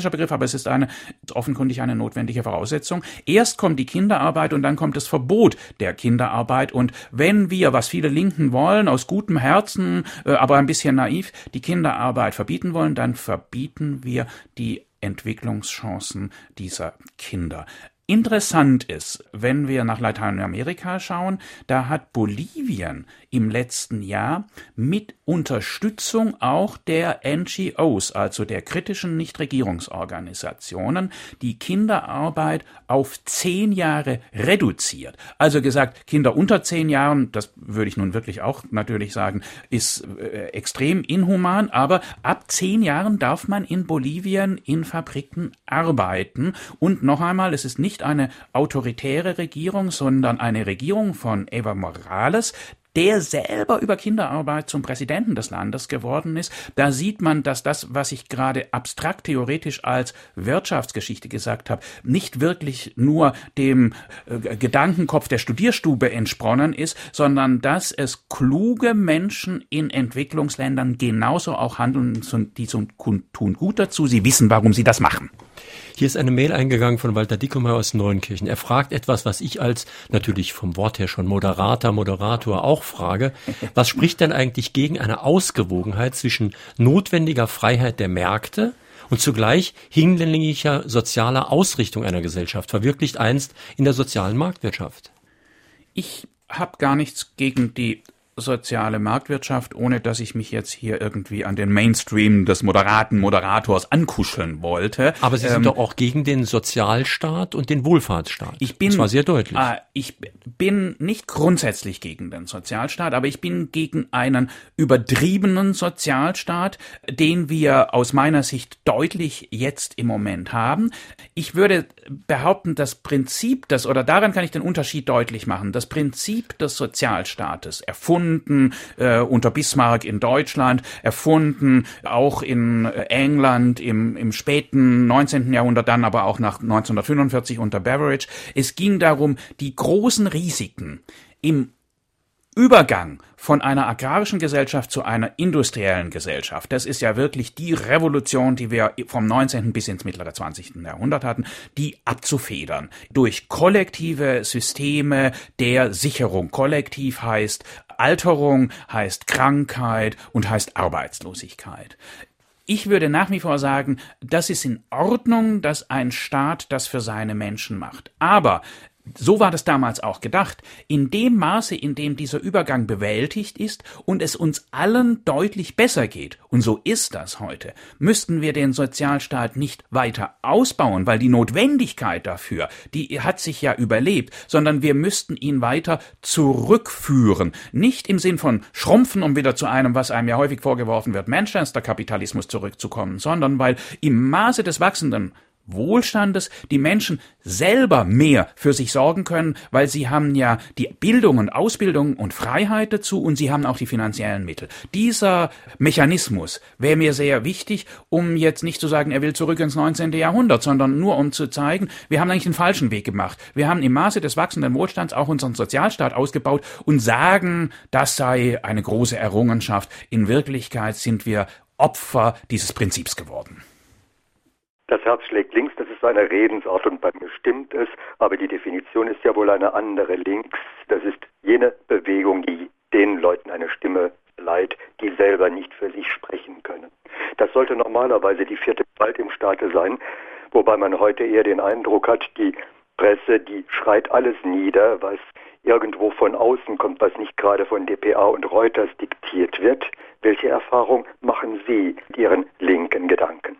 problematischer Begriff, aber es ist eine offenkundig eine notwendige Voraussetzung. Erst kommt die Kinderarbeit und dann kommt das Verbot der Kinderarbeit und wenn wir, was viele Linken wollen, aus gutem Herzen, äh, aber ein bisschen naiv, die Kinderarbeit verbieten wollen, dann verbieten wir die Entwicklungschancen dieser Kinder. Interessant ist, wenn wir nach Lateinamerika schauen, da hat Bolivien im letzten Jahr mit Unterstützung auch der NGOs, also der kritischen Nichtregierungsorganisationen, die Kinderarbeit auf zehn Jahre reduziert. Also gesagt, Kinder unter zehn Jahren, das würde ich nun wirklich auch natürlich sagen, ist äh, extrem inhuman, aber ab zehn Jahren darf man in Bolivien in Fabriken arbeiten. Und noch einmal, es ist nicht eine autoritäre Regierung, sondern eine Regierung von Eva Morales, der selber über Kinderarbeit zum Präsidenten des Landes geworden ist, da sieht man, dass das, was ich gerade abstrakt theoretisch als Wirtschaftsgeschichte gesagt habe, nicht wirklich nur dem äh, Gedankenkopf der Studierstube entspronnen ist, sondern dass es kluge Menschen in Entwicklungsländern genauso auch handeln, die tun gut dazu, sie wissen, warum sie das machen. Hier ist eine Mail eingegangen von Walter Dickemeyer aus Neunkirchen. Er fragt etwas, was ich als natürlich vom Wort her schon Moderator, Moderator auch frage. Was spricht denn eigentlich gegen eine Ausgewogenheit zwischen notwendiger Freiheit der Märkte und zugleich hinlänglicher sozialer Ausrichtung einer Gesellschaft, verwirklicht einst in der sozialen Marktwirtschaft? Ich habe gar nichts gegen die soziale Marktwirtschaft, ohne dass ich mich jetzt hier irgendwie an den Mainstream des moderaten Moderators ankuscheln wollte. Aber Sie sind ähm, doch auch gegen den Sozialstaat und den Wohlfahrtsstaat. Ich bin, das war sehr deutlich. Äh, ich bin nicht grundsätzlich gegen den Sozialstaat, aber ich bin gegen einen übertriebenen Sozialstaat, den wir aus meiner Sicht deutlich jetzt im Moment haben. Ich würde behaupten, das Prinzip des, oder daran kann ich den Unterschied deutlich machen, das Prinzip des Sozialstaates erfunden erfunden, äh, unter Bismarck in Deutschland, erfunden, auch in äh, England im, im späten 19. Jahrhundert, dann aber auch nach 1945 unter Beveridge. Es ging darum, die großen Risiken im Übergang von einer agrarischen Gesellschaft zu einer industriellen Gesellschaft, das ist ja wirklich die Revolution, die wir vom 19. bis ins mittlere 20. Jahrhundert hatten, die abzufedern durch kollektive Systeme der Sicherung. Kollektiv heißt Alterung, heißt Krankheit und heißt Arbeitslosigkeit. Ich würde nach wie vor sagen, das ist in Ordnung, dass ein Staat das für seine Menschen macht. Aber so war das damals auch gedacht. In dem Maße, in dem dieser Übergang bewältigt ist und es uns allen deutlich besser geht, und so ist das heute, müssten wir den Sozialstaat nicht weiter ausbauen, weil die Notwendigkeit dafür, die hat sich ja überlebt, sondern wir müssten ihn weiter zurückführen. Nicht im Sinn von schrumpfen, um wieder zu einem, was einem ja häufig vorgeworfen wird, Manchester-Kapitalismus zurückzukommen, sondern weil im Maße des wachsenden Wohlstandes die Menschen selber mehr für sich sorgen können, weil sie haben ja die Bildung und Ausbildung und Freiheit dazu und sie haben auch die finanziellen Mittel. Dieser Mechanismus wäre mir sehr wichtig, um jetzt nicht zu sagen, er will zurück ins 19. Jahrhundert, sondern nur um zu zeigen, wir haben eigentlich den falschen Weg gemacht. Wir haben im Maße des wachsenden Wohlstands auch unseren Sozialstaat ausgebaut und sagen, das sei eine große Errungenschaft. In Wirklichkeit sind wir Opfer dieses Prinzips geworden. Das Herz schlägt links, das ist eine Redensart und bei mir stimmt es, aber die Definition ist ja wohl eine andere. Links, das ist jene Bewegung, die den Leuten eine Stimme leiht, die selber nicht für sich sprechen können. Das sollte normalerweise die vierte Gewalt im Staate sein, wobei man heute eher den Eindruck hat, die Presse, die schreit alles nieder, was irgendwo von außen kommt, was nicht gerade von dpa und Reuters diktiert wird. Welche Erfahrung machen Sie mit Ihren linken Gedanken?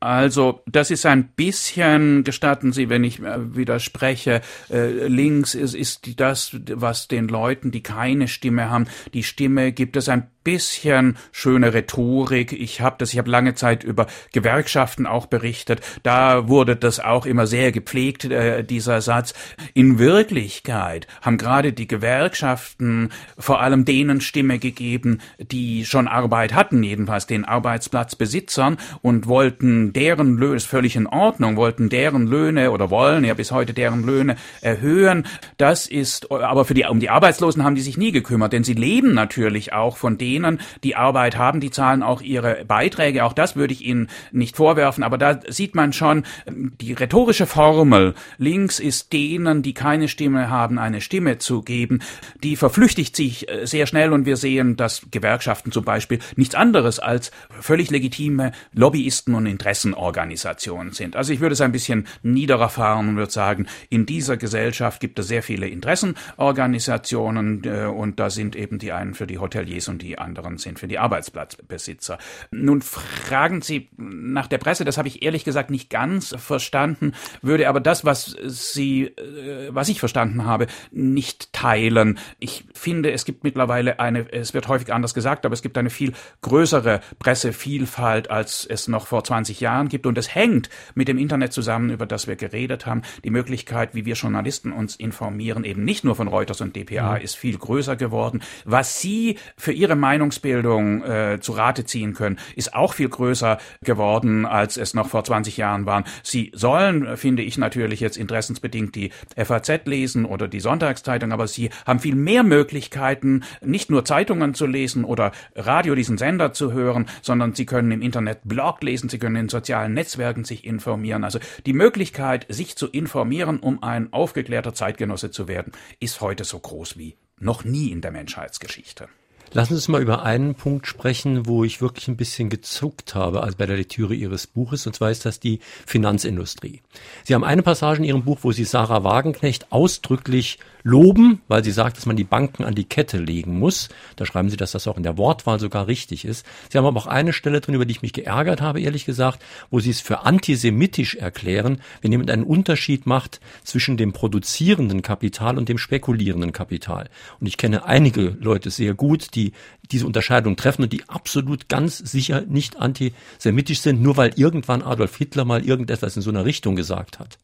Also, das ist ein bisschen, gestatten Sie, wenn ich äh, widerspreche, äh, links ist, ist das, was den Leuten, die keine Stimme haben, die Stimme gibt es ein bisschen schöne Rhetorik. Ich habe das, ich habe lange Zeit über Gewerkschaften auch berichtet. Da wurde das auch immer sehr gepflegt, äh, dieser Satz. In Wirklichkeit haben gerade die Gewerkschaften vor allem denen Stimme gegeben, die schon Arbeit hatten, jedenfalls den Arbeitsplatzbesitzern und wollten deren Löhne, ist völlig in Ordnung, wollten deren Löhne oder wollen ja bis heute deren Löhne erhöhen. Das ist, aber für die, um die Arbeitslosen haben die sich nie gekümmert, denn sie leben natürlich auch von denen, denen, die Arbeit haben, die zahlen auch ihre Beiträge. Auch das würde ich Ihnen nicht vorwerfen. Aber da sieht man schon die rhetorische Formel. Links ist denen, die keine Stimme haben, eine Stimme zu geben. Die verflüchtigt sich äh, sehr schnell und wir sehen, dass Gewerkschaften zum Beispiel nichts anderes als völlig legitime Lobbyisten und Interessenorganisationen sind. Also ich würde es ein bisschen niederer fahren und würde sagen, in dieser Gesellschaft gibt es sehr viele Interessenorganisationen äh, und da sind eben die einen für die Hoteliers und die anderen sind für die Arbeitsplatzbesitzer. Nun fragen Sie nach der Presse, das habe ich ehrlich gesagt nicht ganz verstanden, würde aber das, was Sie, äh, was ich verstanden habe, nicht teilen. Ich finde, es gibt mittlerweile eine, es wird häufig anders gesagt, aber es gibt eine viel größere Pressevielfalt, als es noch vor 20 Jahren gibt. Und es hängt mit dem Internet zusammen, über das wir geredet haben. Die Möglichkeit, wie wir Journalisten uns informieren, eben nicht nur von Reuters und dpa, mhm. ist viel größer geworden. Was Sie für Ihre Meinung Meinungsbildung äh, zu Rate ziehen können, ist auch viel größer geworden, als es noch vor 20 Jahren waren. Sie sollen, finde ich natürlich jetzt interessensbedingt die FAZ lesen oder die Sonntagszeitung, aber sie haben viel mehr Möglichkeiten, nicht nur Zeitungen zu lesen oder Radio, diesen Sender zu hören, sondern sie können im Internet Blog lesen, sie können in sozialen Netzwerken sich informieren. Also die Möglichkeit, sich zu informieren, um ein aufgeklärter Zeitgenosse zu werden, ist heute so groß wie noch nie in der Menschheitsgeschichte. Lassen Sie uns mal über einen Punkt sprechen, wo ich wirklich ein bisschen gezuckt habe, als bei der Lektüre Ihres Buches, und zwar ist das die Finanzindustrie. Sie haben eine Passage in Ihrem Buch, wo Sie Sarah Wagenknecht ausdrücklich loben, weil sie sagt, dass man die Banken an die Kette legen muss. Da schreiben sie, dass das auch in der Wortwahl sogar richtig ist. Sie haben aber auch eine Stelle drin, über die ich mich geärgert habe, ehrlich gesagt, wo sie es für antisemitisch erklären, wenn jemand einen Unterschied macht zwischen dem produzierenden Kapital und dem spekulierenden Kapital. Und ich kenne einige Leute sehr gut, die diese Unterscheidung treffen und die absolut ganz sicher nicht antisemitisch sind, nur weil irgendwann Adolf Hitler mal irgendetwas in so einer Richtung gesagt hat.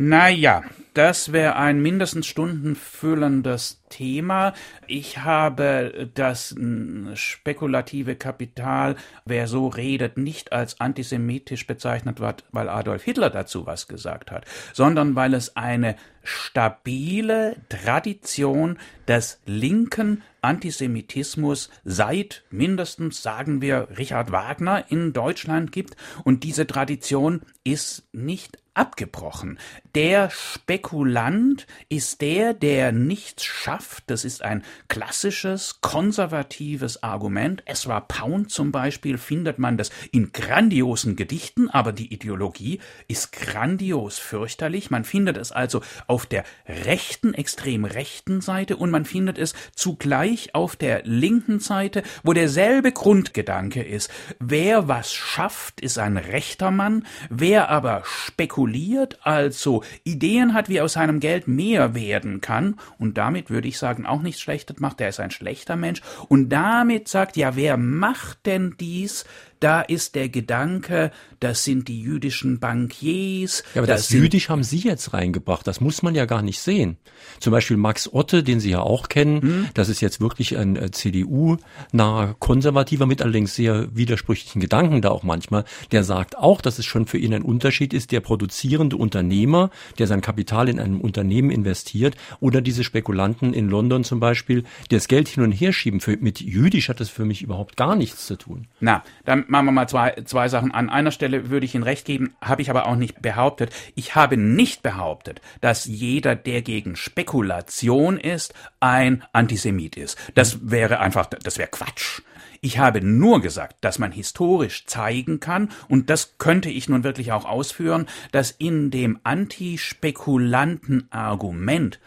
Naja, das wäre ein mindestens stundenfüllendes Thema. Ich habe das spekulative Kapital, wer so redet, nicht als antisemitisch bezeichnet, weil Adolf Hitler dazu was gesagt hat, sondern weil es eine stabile Tradition des linken Antisemitismus seit mindestens, sagen wir, Richard Wagner in Deutschland gibt. Und diese Tradition ist nicht abgebrochen. Der Spekulant ist der, der nichts schafft. Das ist ein klassisches, konservatives Argument. Es war Pound zum Beispiel, findet man das in grandiosen Gedichten, aber die Ideologie ist grandios fürchterlich. Man findet es also auf der rechten, extrem rechten Seite und man findet es zugleich auf der linken Seite, wo derselbe Grundgedanke ist. Wer was schafft, ist ein rechter Mann. Wer aber spekuliert, also Ideen hat, wie aus seinem Geld mehr werden kann, und damit würde ich sagen, auch nichts Schlechtes macht, der ist ein schlechter Mensch, und damit sagt, ja, wer macht denn dies? Da ist der Gedanke, das sind die jüdischen Bankiers. Ja, aber das, das Jüdisch haben Sie jetzt reingebracht. Das muss man ja gar nicht sehen. Zum Beispiel Max Otte, den Sie ja auch kennen. Hm? Das ist jetzt wirklich ein äh, CDU-naher Konservativer mit allerdings sehr widersprüchlichen Gedanken da auch manchmal. Der sagt auch, dass es schon für ihn ein Unterschied ist, der produzierende Unternehmer, der sein Kapital in einem Unternehmen investiert oder diese Spekulanten in London zum Beispiel, die das Geld hin und her schieben. Für, mit Jüdisch hat das für mich überhaupt gar nichts zu tun. Na, dann machen wir mal zwei, zwei Sachen. An einer Stelle würde ich Ihnen recht geben, habe ich aber auch nicht behauptet. Ich habe nicht behauptet, dass jeder, der gegen Spekulation ist, ein Antisemit ist. Das wäre einfach, das wäre Quatsch. Ich habe nur gesagt, dass man historisch zeigen kann, und das könnte ich nun wirklich auch ausführen, dass in dem antispekulanten Argument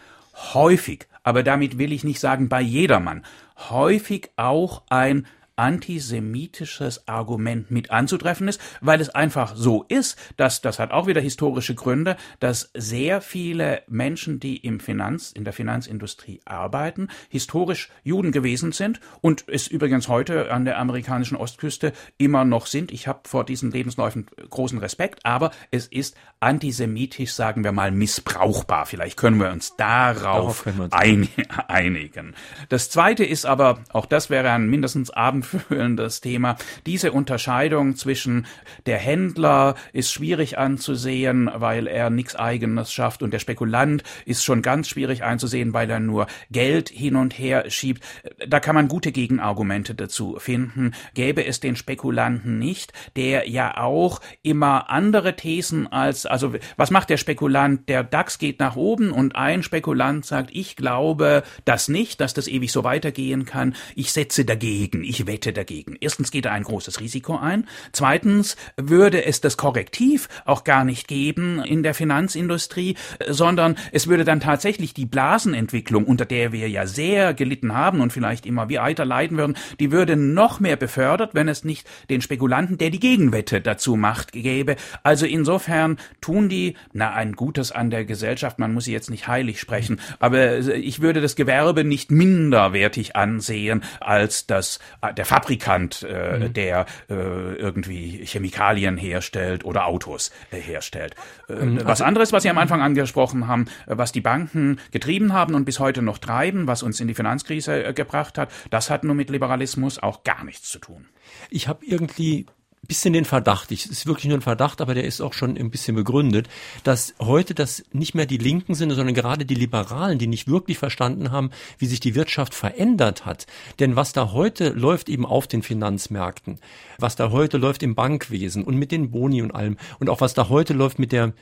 häufig, aber damit will ich nicht sagen bei jedermann, häufig auch ein antisemitisches Argument mit anzutreffen ist, weil es einfach so ist, dass das hat auch wieder historische Gründe, dass sehr viele Menschen, die im Finanz in der Finanzindustrie arbeiten, historisch Juden gewesen sind und es übrigens heute an der amerikanischen Ostküste immer noch sind. Ich habe vor diesen Lebensläufen großen Respekt, aber es ist antisemitisch, sagen wir mal, missbrauchbar. Vielleicht können wir uns darauf, darauf wir uns ein, einigen. Das zweite ist aber, auch das wäre ein mindestens Abend abendfüllendes Thema. Diese Unterscheidung zwischen der Händler ist schwierig anzusehen, weil er nichts Eigenes schafft und der Spekulant ist schon ganz schwierig einzusehen, weil er nur Geld hin und her schiebt. Da kann man gute Gegenargumente dazu finden. Gäbe es den Spekulanten nicht, der ja auch immer andere Thesen als, also was macht der Spekulant? Der DAX geht nach oben und ein Spekulant sagt, ich glaube das nicht, dass das ewig so weitergehen kann. Ich setze dagegen. Ich Wette dagegen. Erstens geht er ein großes Risiko ein. Zweitens würde es das Korrektiv auch gar nicht geben in der Finanzindustrie, sondern es würde dann tatsächlich die Blasenentwicklung, unter der wir ja sehr gelitten haben und vielleicht immer weiter leiden würden, die würde noch mehr befördert, wenn es nicht den Spekulanten, der die Gegenwette dazu macht, gäbe. Also insofern tun die, na, ein Gutes an der Gesellschaft, man muss sie jetzt nicht heilig sprechen, aber ich würde das Gewerbe nicht minderwertig ansehen als das, der der Fabrikant, äh, mhm. der äh, irgendwie Chemikalien herstellt oder Autos äh, herstellt. Mhm. Was also, anderes, was Sie am Anfang angesprochen haben, äh, was die Banken getrieben haben und bis heute noch treiben, was uns in die Finanzkrise äh, gebracht hat, das hat nur mit Liberalismus auch gar nichts zu tun. Ich habe irgendwie bisschen den Verdacht, ich, ist wirklich nur ein Verdacht, aber der ist auch schon ein bisschen begründet, dass heute das nicht mehr die Linken sind, sondern gerade die Liberalen, die nicht wirklich verstanden haben, wie sich die Wirtschaft verändert hat. Denn was da heute läuft eben auf den Finanzmärkten, was da heute läuft im Bankwesen und mit den Boni und allem und auch was da heute läuft mit der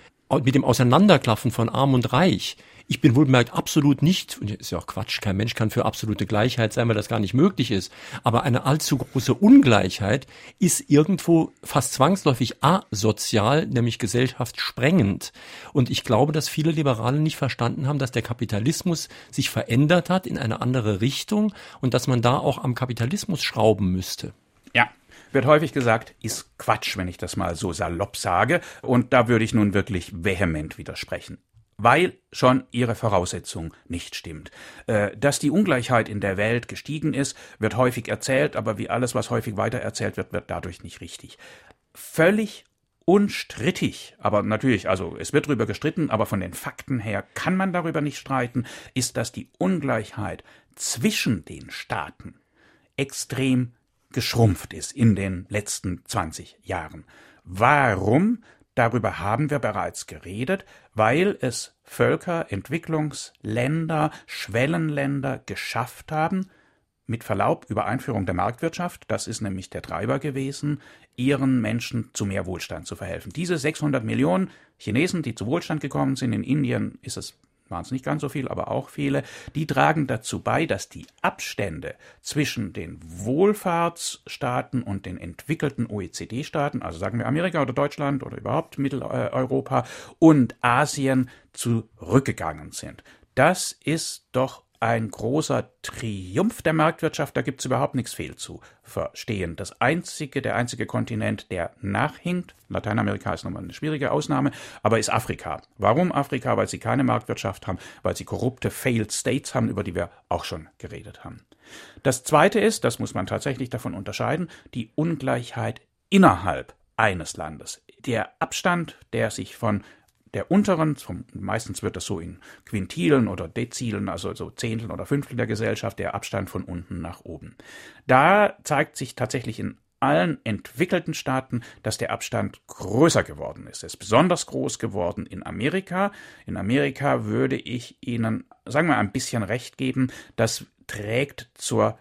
mit dem Auseinanderklaffen von Arm und Reich. Ich bin wohlgemerkt absolut nicht, und ist ja auch Quatsch, kein Mensch kann für absolute Gleichheit sein, weil das gar nicht möglich ist, aber eine allzu große Ungleichheit ist irgendwo fast zwangsläufig asozial, nämlich gesellschaftssprengend. Und ich glaube, dass viele Liberale nicht verstanden haben, dass der Kapitalismus sich verändert hat in eine andere Richtung und dass man da auch am Kapitalismus schrauben müsste. Ja, wird häufig gesagt, ist Quatsch, wenn ich das mal so salopp sage. Und da würde ich nun wirklich vehement widersprechen weil schon ihre Voraussetzung nicht stimmt. Äh, dass die Ungleichheit in der Welt gestiegen ist, wird häufig erzählt, aber wie alles, was häufig weitererzählt wird, wird dadurch nicht richtig. Völlig unstrittig, aber natürlich, also es wird darüber gestritten, aber von den Fakten her kann man darüber nicht streiten, ist, dass die Ungleichheit zwischen den Staaten extrem geschrumpft ist in den letzten 20 Jahren. Warum? Darüber haben wir bereits geredet, weil es Völker, Entwicklungsländer, Schwellenländer geschafft haben, mit Verlaub über Einführung der Marktwirtschaft, das ist nämlich der Treiber gewesen, ihren Menschen zu mehr Wohlstand zu verhelfen. Diese 600 Millionen Chinesen, die zu Wohlstand gekommen sind, in Indien ist es waren es nicht ganz so viel, aber auch viele, die tragen dazu bei, dass die Abstände zwischen den Wohlfahrtsstaaten und den entwickelten OECD-Staaten, also sagen wir Amerika oder Deutschland oder überhaupt Mitteleuropa und Asien zurückgegangen sind. Das ist doch ein großer Triumph der Marktwirtschaft, da gibt's überhaupt nichts fehl zu verstehen. Das einzige, der einzige Kontinent, der nachhinkt, Lateinamerika ist nochmal eine schwierige Ausnahme, aber ist Afrika. Warum Afrika? Weil sie keine Marktwirtschaft haben, weil sie korrupte Failed States haben, über die wir auch schon geredet haben. Das zweite ist, das muss man tatsächlich davon unterscheiden, die Ungleichheit innerhalb eines Landes. Der Abstand, der sich von der unteren, vom, meistens wird das so in Quintilen oder Dezilen, also so Zehnteln oder Fünftel der Gesellschaft, der Abstand von unten nach oben. Da zeigt sich tatsächlich in allen entwickelten Staaten, dass der Abstand größer geworden ist. Er ist besonders groß geworden in Amerika. In Amerika würde ich Ihnen, sagen wir, ein bisschen recht geben. Das trägt zur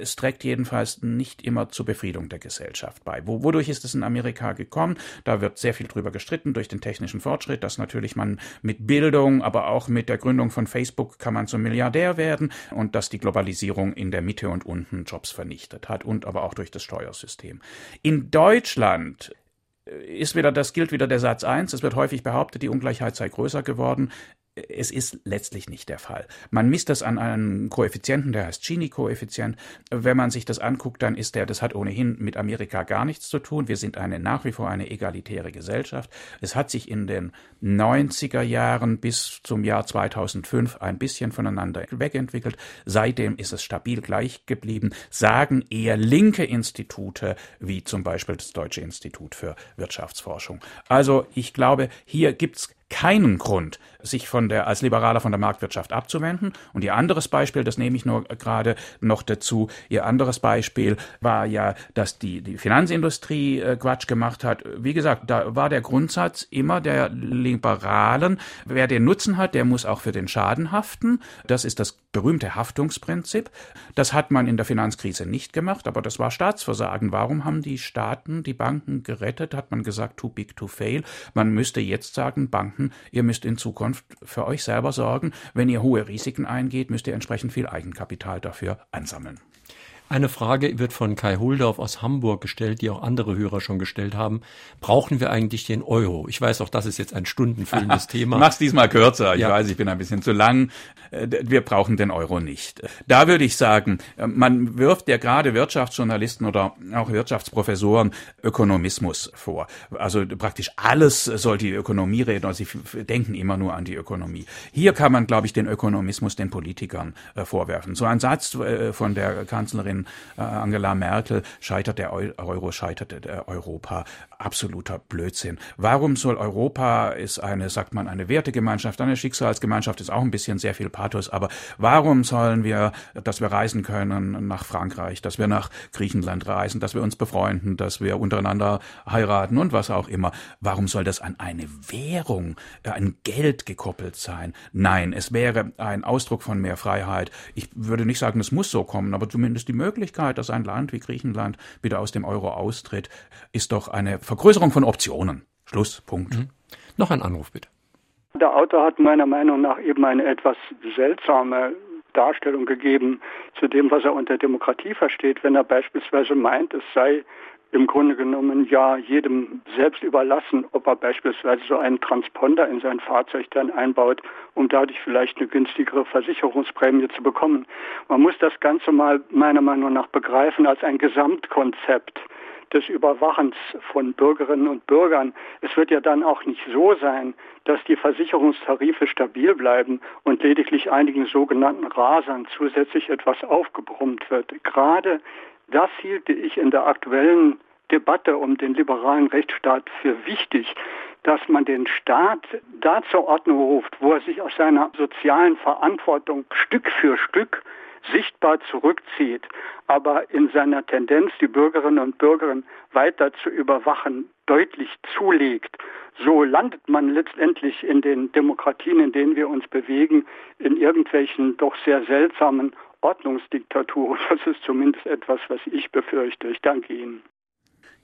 es trägt jedenfalls nicht immer zur Befriedung der Gesellschaft bei. Wo, wodurch ist es in Amerika gekommen? Da wird sehr viel drüber gestritten durch den technischen Fortschritt, dass natürlich man mit Bildung, aber auch mit der Gründung von Facebook kann man zum Milliardär werden und dass die Globalisierung in der Mitte und unten Jobs vernichtet hat und aber auch durch das Steuersystem. In Deutschland ist wieder, das gilt wieder der Satz eins. Es wird häufig behauptet, die Ungleichheit sei größer geworden es ist letztlich nicht der Fall. Man misst das an einem Koeffizienten, der heißt Gini-Koeffizient. Wenn man sich das anguckt, dann ist der, das hat ohnehin mit Amerika gar nichts zu tun. Wir sind eine nach wie vor eine egalitäre Gesellschaft. Es hat sich in den 90er Jahren bis zum Jahr 2005 ein bisschen voneinander wegentwickelt. Seitdem ist es stabil gleich geblieben, sagen eher linke Institute, wie zum Beispiel das Deutsche Institut für Wirtschaftsforschung. Also ich glaube, hier gibt's keinen Grund, sich von der, als Liberaler von der Marktwirtschaft abzuwenden. Und Ihr anderes Beispiel, das nehme ich nur gerade noch dazu, Ihr anderes Beispiel war ja, dass die, die Finanzindustrie äh, Quatsch gemacht hat. Wie gesagt, da war der Grundsatz immer der Liberalen, wer den Nutzen hat, der muss auch für den Schaden haften. Das ist das berühmte Haftungsprinzip. Das hat man in der Finanzkrise nicht gemacht, aber das war Staatsversagen. Warum haben die Staaten die Banken gerettet? Hat man gesagt, too big to fail. Man müsste jetzt sagen, Banken ihr müsst in Zukunft für euch selber sorgen. Wenn ihr hohe Risiken eingeht, müsst ihr entsprechend viel Eigenkapital dafür ansammeln. Eine Frage wird von Kai Huldorf aus Hamburg gestellt, die auch andere Hörer schon gestellt haben. Brauchen wir eigentlich den Euro? Ich weiß auch, das ist jetzt ein stundenfüllendes Thema. Mach's diesmal kürzer. Ich ja. weiß, ich bin ein bisschen zu lang. Äh, wir brauchen den Euro nicht. Da würde ich sagen, äh, man wirft ja gerade Wirtschaftsjournalisten oder auch Wirtschaftsprofessoren Ökonomismus vor. Also praktisch alles soll die Ökonomie reden. Also sie denken immer nur an die Ökonomie. Hier kann man, glaube ich, den Ökonomismus den Politikern äh, vorwerfen. So ein Satz von der Kanzlerin Kanzlerin äh, Angela Merkel, scheitert der Euro, scheitert der Europa. Absoluter Blödsinn. Warum soll Europa ist eine, sagt man, eine Wertegemeinschaft, eine Schicksalsgemeinschaft ist auch ein bisschen sehr viel Pathos, aber warum sollen wir, dass wir reisen können nach Frankreich, dass wir nach Griechenland reisen, dass wir uns befreunden, dass wir untereinander heiraten und was auch immer? Warum soll das an eine Währung, äh, ein Geld gekoppelt sein? Nein, es wäre ein Ausdruck von mehr Freiheit. Ich würde nicht sagen, es muss so kommen, aber zumindest die Möglichkeit, dass ein Land wie Griechenland wieder aus dem Euro austritt, ist doch eine Vergrößerung von Optionen. Schluss, Punkt. Mhm. Noch ein Anruf bitte. Der Autor hat meiner Meinung nach eben eine etwas seltsame Darstellung gegeben zu dem, was er unter Demokratie versteht, wenn er beispielsweise meint, es sei im Grunde genommen ja jedem selbst überlassen, ob er beispielsweise so einen Transponder in sein Fahrzeug dann einbaut, um dadurch vielleicht eine günstigere Versicherungsprämie zu bekommen. Man muss das Ganze mal meiner Meinung nach begreifen als ein Gesamtkonzept des Überwachens von Bürgerinnen und Bürgern. Es wird ja dann auch nicht so sein, dass die Versicherungstarife stabil bleiben und lediglich einigen sogenannten Rasern zusätzlich etwas aufgebrummt wird. Gerade das hielte ich in der aktuellen Debatte um den liberalen Rechtsstaat für wichtig, dass man den Staat da zur Ordnung ruft, wo er sich aus seiner sozialen Verantwortung Stück für Stück sichtbar zurückzieht, aber in seiner Tendenz, die Bürgerinnen und Bürger weiter zu überwachen, deutlich zulegt. So landet man letztendlich in den Demokratien, in denen wir uns bewegen, in irgendwelchen doch sehr seltsamen Ordnungsdiktaturen. Das ist zumindest etwas, was ich befürchte. Ich danke Ihnen.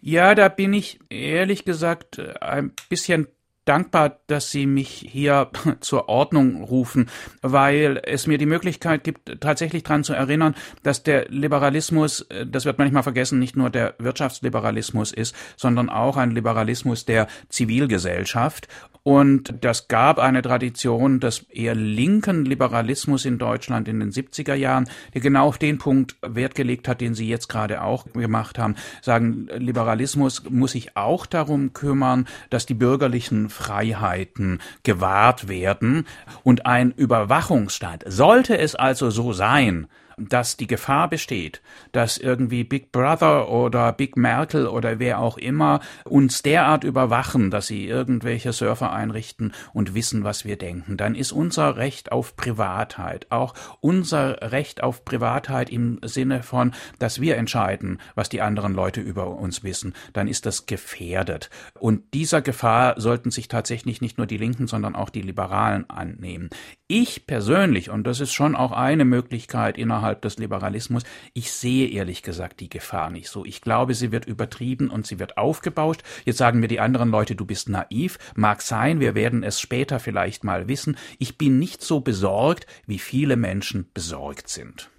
Ja, da bin ich ehrlich gesagt ein bisschen dankbar, dass Sie mich hier zur Ordnung rufen, weil es mir die Möglichkeit gibt, tatsächlich daran zu erinnern, dass der Liberalismus, äh, das wird manchmal vergessen, nicht nur der Wirtschaftsliberalismus ist, sondern auch ein Liberalismus der Zivilgesellschaft und das gab eine Tradition des eher linken Liberalismus in Deutschland in den 70er Jahren, der genau auf den Punkt Wert gelegt hat, den Sie jetzt gerade auch gemacht haben. Sagen, Liberalismus muss sich auch darum kümmern, dass die bürgerlichen Freiheiten gewahrt werden und ein Überwachungsstaat. Sollte es also so sein, dass die Gefahr besteht, dass irgendwie Big Brother oder Big Merkel oder wer auch immer uns derart überwachen, dass sie irgendwelche Surfer einrichten und wissen, was wir denken, dann ist unser Recht auf Privatheit, auch unser Recht auf Privatheit im Sinne von, dass wir entscheiden, was die anderen Leute über uns wissen, dann ist das gefährdet. Und dieser Gefahr sollten sich tatsächlich nicht nur die Linken, sondern auch die Liberalen annehmen. Ich persönlich, und das ist schon auch eine Möglichkeit innerhalb des Liberalismus, ich sehe ehrlich gesagt die Gefahr nicht so. Ich glaube, sie wird übertrieben und sie wird aufgebauscht. Jetzt sagen mir die anderen Leute, du bist naiv. Mag sein, wir werden es später vielleicht mal wissen. Ich bin nicht so besorgt, wie viele Menschen besorgt sind.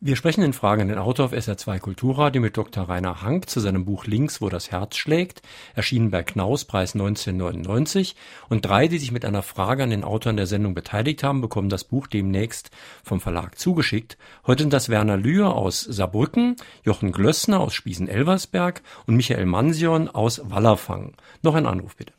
Wir sprechen in Fragen den Autor auf SR2 Kulturradio mit Dr. Rainer Hank zu seinem Buch Links, wo das Herz schlägt, erschienen bei Knaus, Preis 1999. Und drei, die sich mit einer Frage an den Autor in der Sendung beteiligt haben, bekommen das Buch demnächst vom Verlag zugeschickt. Heute sind das Werner Lühr aus Saarbrücken, Jochen Glössner aus Spiesen-Elversberg und Michael Mansion aus Wallerfang. Noch ein Anruf bitte.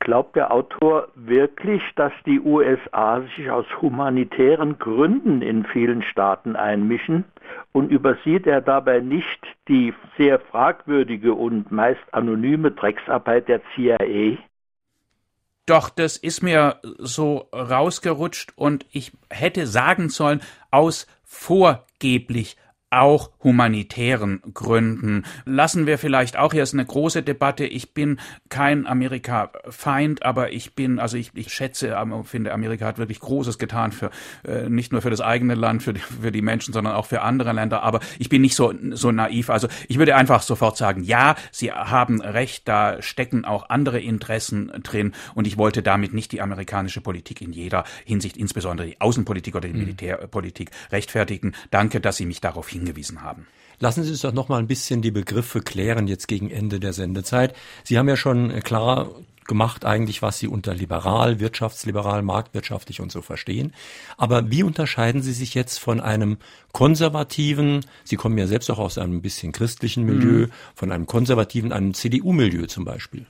Glaubt der Autor wirklich, dass die USA sich aus humanitären Gründen in vielen Staaten einmischen? Und übersieht er dabei nicht die sehr fragwürdige und meist anonyme Drecksarbeit der CIA? Doch, das ist mir so rausgerutscht und ich hätte sagen sollen, aus vorgeblich auch humanitären Gründen. Lassen wir vielleicht auch hier ist eine große Debatte. Ich bin kein Amerika-Feind, aber ich bin, also ich, ich schätze, finde, Amerika hat wirklich Großes getan für äh, nicht nur für das eigene Land, für die, für die Menschen, sondern auch für andere Länder. Aber ich bin nicht so so naiv. Also ich würde einfach sofort sagen, ja, Sie haben recht, da stecken auch andere Interessen drin. Und ich wollte damit nicht die amerikanische Politik in jeder Hinsicht, insbesondere die Außenpolitik oder die mhm. Militärpolitik, rechtfertigen. Danke, dass Sie mich darauf hin hingewiesen haben. Lassen Sie uns doch noch mal ein bisschen die Begriffe klären jetzt gegen Ende der Sendezeit. Sie haben ja schon äh, klar gemacht eigentlich, was Sie unter liberal, wirtschaftsliberal, marktwirtschaftlich und so verstehen. Aber wie unterscheiden Sie sich jetzt von einem konservativen, Sie kommen ja selbst auch aus einem bisschen christlichen Milieu, mhm. von einem konservativen, einem CDU-Milieu zum Beispiel?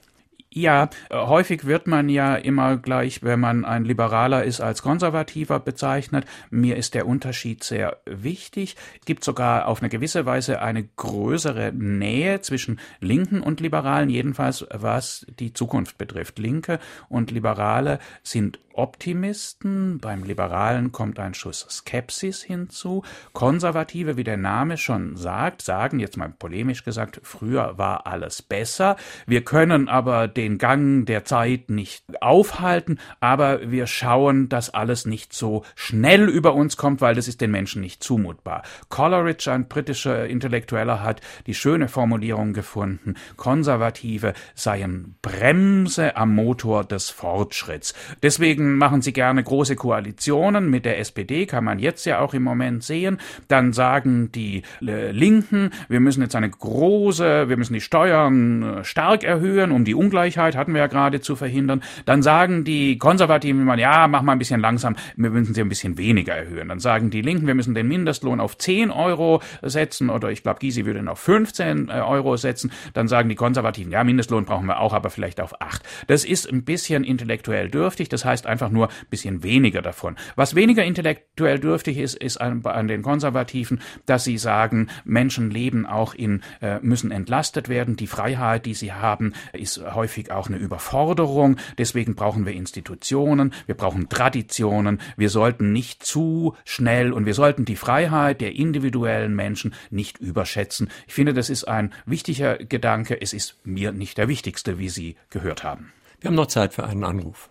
Ja, äh, häufig wird man ja immer gleich, wenn man ein Liberaler ist, als konservativer bezeichnet. Mir ist der Unterschied sehr wichtig. Es gibt sogar auf eine gewisse Weise eine größere Nähe zwischen Linken und Liberalen, jedenfalls was die Zukunft betrifft. Linke und Liberale sind Optimisten, beim Liberalen kommt ein Schuss Skepsis hinzu. Konservative, wie der Name schon sagt, sagen, jetzt mal polemisch gesagt, früher war alles besser. Wir können aber den Gang der Zeit nicht aufhalten, aber wir schauen, dass alles nicht so schnell über uns kommt, weil das ist den Menschen nicht zumutbar. Coleridge, ein britischer Intellektueller, hat die schöne Formulierung gefunden, Konservative seien Bremse am Motor des Fortschritts. Deswegen machen sie gerne große Koalitionen mit der SPD, kann man jetzt ja auch im Moment sehen. Dann sagen die äh, Linken, wir müssen jetzt eine große, wir müssen die Steuern äh, stark erhöhen, um die Ungleichheit, hatten wir ja gerade, zu verhindern. Dann sagen die Konservativen immer, ja, mach mal ein bisschen langsam, wir müssen sie ein bisschen weniger erhöhen. Dann sagen die Linken, wir müssen den Mindestlohn auf 10 Euro setzen oder ich glaube, Gysi würde ihn auf 15 äh, Euro setzen. Dann sagen die Konservativen, ja, Mindestlohn brauchen wir auch, aber vielleicht auf 8. Das ist ein bisschen intellektuell dürftig, das heißt einfach nur ein bisschen weniger davon. Was weniger intellektuell dürftig ist, ist an, an den Konservativen, dass sie sagen, Menschen leben auch in, äh, müssen entlastet werden. Die Freiheit, die sie haben, ist häufig auch eine Überforderung. Deswegen brauchen wir Institutionen, wir brauchen Traditionen. Wir sollten nicht zu schnell und wir sollten die Freiheit der individuellen Menschen nicht überschätzen. Ich finde, das ist ein wichtiger Gedanke. Es ist mir nicht der wichtigste, wie Sie gehört haben. Wir haben noch Zeit für einen Anruf.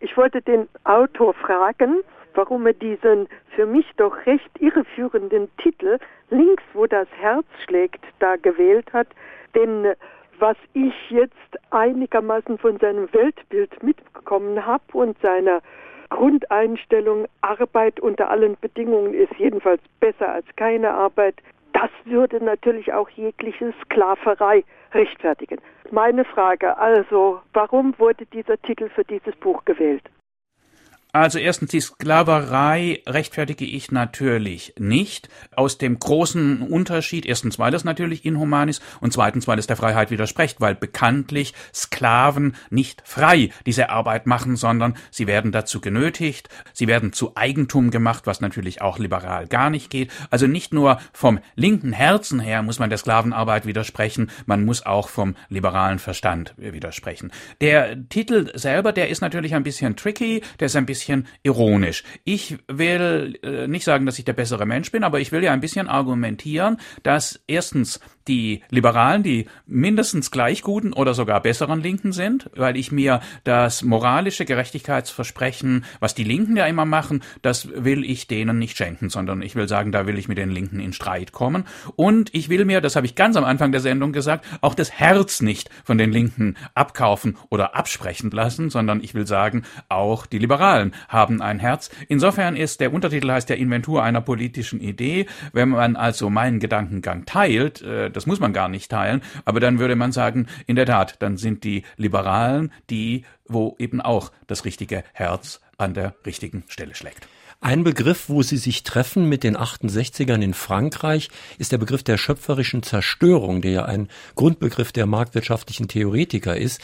Ich wollte den Autor fragen, warum er diesen für mich doch recht irreführenden Titel Links, wo das Herz schlägt, da gewählt hat. Denn was ich jetzt einigermaßen von seinem Weltbild mitbekommen habe und seiner Grundeinstellung, Arbeit unter allen Bedingungen ist jedenfalls besser als keine Arbeit, das würde natürlich auch jegliche Sklaverei rechtfertigen. Meine Frage also, warum wurde dieser Titel für dieses Buch gewählt? Also erstens, die Sklaverei rechtfertige ich natürlich nicht. Aus dem großen Unterschied, erstens, weil das natürlich inhuman ist und zweitens, weil es der Freiheit widerspricht, weil bekanntlich Sklaven nicht frei diese Arbeit machen, sondern sie werden dazu genötigt, sie werden zu Eigentum gemacht, was natürlich auch liberal gar nicht geht. Also nicht nur vom linken Herzen her muss man der Sklavenarbeit widersprechen, man muss auch vom liberalen Verstand widersprechen. Der Titel selber, der ist natürlich ein bisschen tricky, der ist ein bisschen bisschen ironisch. Ich will äh, nicht sagen, dass ich der bessere Mensch bin, aber ich will ja ein bisschen argumentieren, dass erstens die Liberalen die mindestens gleich guten oder sogar besseren Linken sind, weil ich mir das moralische Gerechtigkeitsversprechen, was die Linken ja immer machen, das will ich denen nicht schenken, sondern ich will sagen, da will ich mit den Linken in Streit kommen. Und ich will mir, das habe ich ganz am Anfang der Sendung gesagt, auch das Herz nicht von den Linken abkaufen oder absprechen lassen, sondern ich will sagen, auch die Liberalen haben ein Herz. Insofern ist der Untertitel heißt der Inventur einer politischen Idee. Wenn man also meinen Gedankengang teilt, äh, das muss man gar nicht teilen, aber dann würde man sagen, in der Tat, dann sind die Liberalen die, wo eben auch das richtige Herz an der richtigen Stelle schlägt. Ein Begriff, wo sie sich treffen mit den 68ern in Frankreich, ist der Begriff der schöpferischen Zerstörung, der ja ein Grundbegriff der marktwirtschaftlichen Theoretiker ist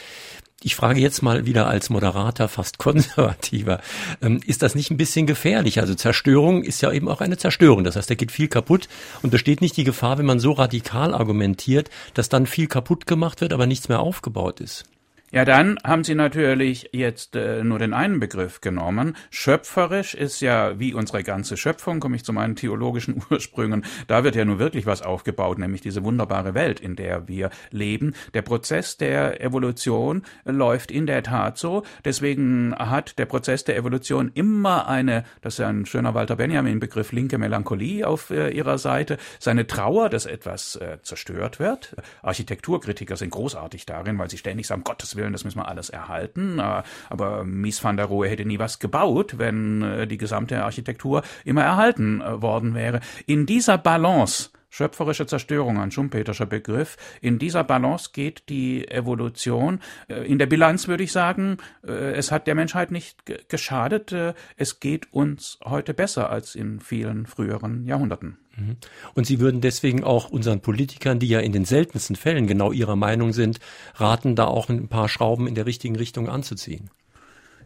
ich frage jetzt mal wieder als Moderator, fast konservativer, ähm, ist das nicht ein bisschen gefährlich? Also Zerstörung ist ja eben auch eine Zerstörung. Das heißt, da geht viel kaputt und besteht nicht die Gefahr, wenn man so radikal argumentiert, dass dann viel kaputt gemacht wird, aber nichts mehr aufgebaut ist. Ja, dann haben Sie natürlich jetzt äh, nur den einen Begriff genommen. Schöpferisch ist ja wie unsere ganze Schöpfung, komme ich zu meinen theologischen Ursprüngen. Da wird ja nur wirklich was aufgebaut, nämlich diese wunderbare Welt, in der wir leben. Der Prozess der Evolution läuft in der Tat so. Deswegen hat der Prozess der Evolution immer eine, das ist ja ein schöner Walter Benjamin Begriff, linke Melancholie auf äh, ihrer Seite, seine Trauer, dass etwas äh, zerstört wird. Architekturkritiker sind großartig darin, weil sie ständig sagen, Gottes Willen, Willen, das müssen wir alles erhalten. Äh, aber Mies van der Rohe hätte nie was gebaut, wenn äh, die gesamte Architektur immer erhalten äh, worden wäre. In dieser Balance schöpferische Zerstörung, ein Schumpeterscher Begriff. In dieser Balance geht die Evolution. In der Bilanz würde ich sagen, es hat der Menschheit nicht geschadet. Es geht uns heute besser als in vielen früheren Jahrhunderten. Mhm. Und Sie würden deswegen auch unseren Politikern, die ja in den seltensten Fällen genau Ihrer Meinung sind, raten, da auch ein paar Schrauben in der richtigen Richtung anzuziehen.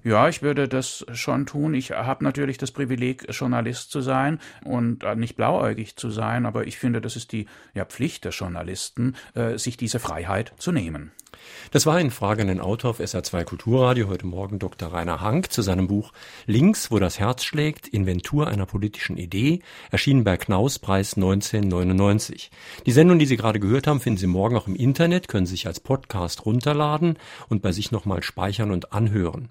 Ja, ich würde das schon tun. Ich habe natürlich das Privileg, Journalist zu sein und äh, nicht blauäugig zu sein, aber ich finde, das ist die ja, Pflicht der Journalisten, äh, sich diese Freiheit zu nehmen. Das war ein Frage an den Autor auf SR2 Kulturradio heute Morgen Dr. Rainer Hank zu seinem Buch Links, wo das Herz schlägt, Inventur einer politischen Idee, erschienen bei Knaus Preis 1999. Die Sendung, die Sie gerade gehört haben, finden Sie morgen auch im Internet, können sich als Podcast runterladen und bei sich nochmal speichern und anhören.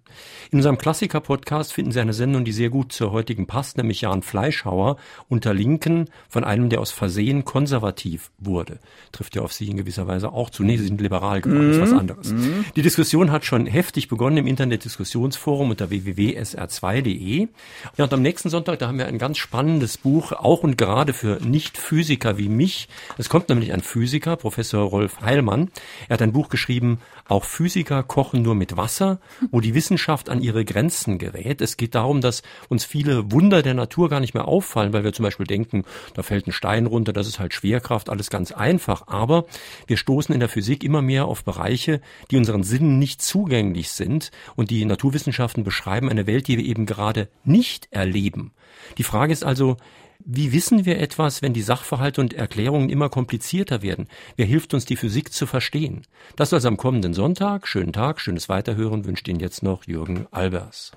In unserem Klassiker-Podcast finden Sie eine Sendung, die sehr gut zur heutigen passt, nämlich Jan Fleischhauer unter Linken von einem, der aus Versehen konservativ wurde. Trifft ja auf Sie in gewisser Weise auch zu. Nee, Sie sind liberal geworden, ist was anderes anderes. Mhm. Die Diskussion hat schon heftig begonnen im Internet-Diskussionsforum unter www.sr2.de. Ja, und am nächsten Sonntag, da haben wir ein ganz spannendes Buch, auch und gerade für Nicht-Physiker wie mich. Es kommt nämlich ein Physiker, Professor Rolf Heilmann. Er hat ein Buch geschrieben, auch Physiker kochen nur mit Wasser, wo die Wissenschaft an ihre Grenzen gerät. Es geht darum, dass uns viele Wunder der Natur gar nicht mehr auffallen, weil wir zum Beispiel denken, da fällt ein Stein runter, das ist halt Schwerkraft, alles ganz einfach. Aber wir stoßen in der Physik immer mehr auf Bereiche, die unseren Sinnen nicht zugänglich sind und die Naturwissenschaften beschreiben eine Welt, die wir eben gerade nicht erleben. Die Frage ist also, wie wissen wir etwas, wenn die Sachverhalte und Erklärungen immer komplizierter werden? Wer hilft uns, die Physik zu verstehen? Das also am kommenden Sonntag. Schönen Tag, schönes Weiterhören wünscht Ihnen jetzt noch Jürgen Albers.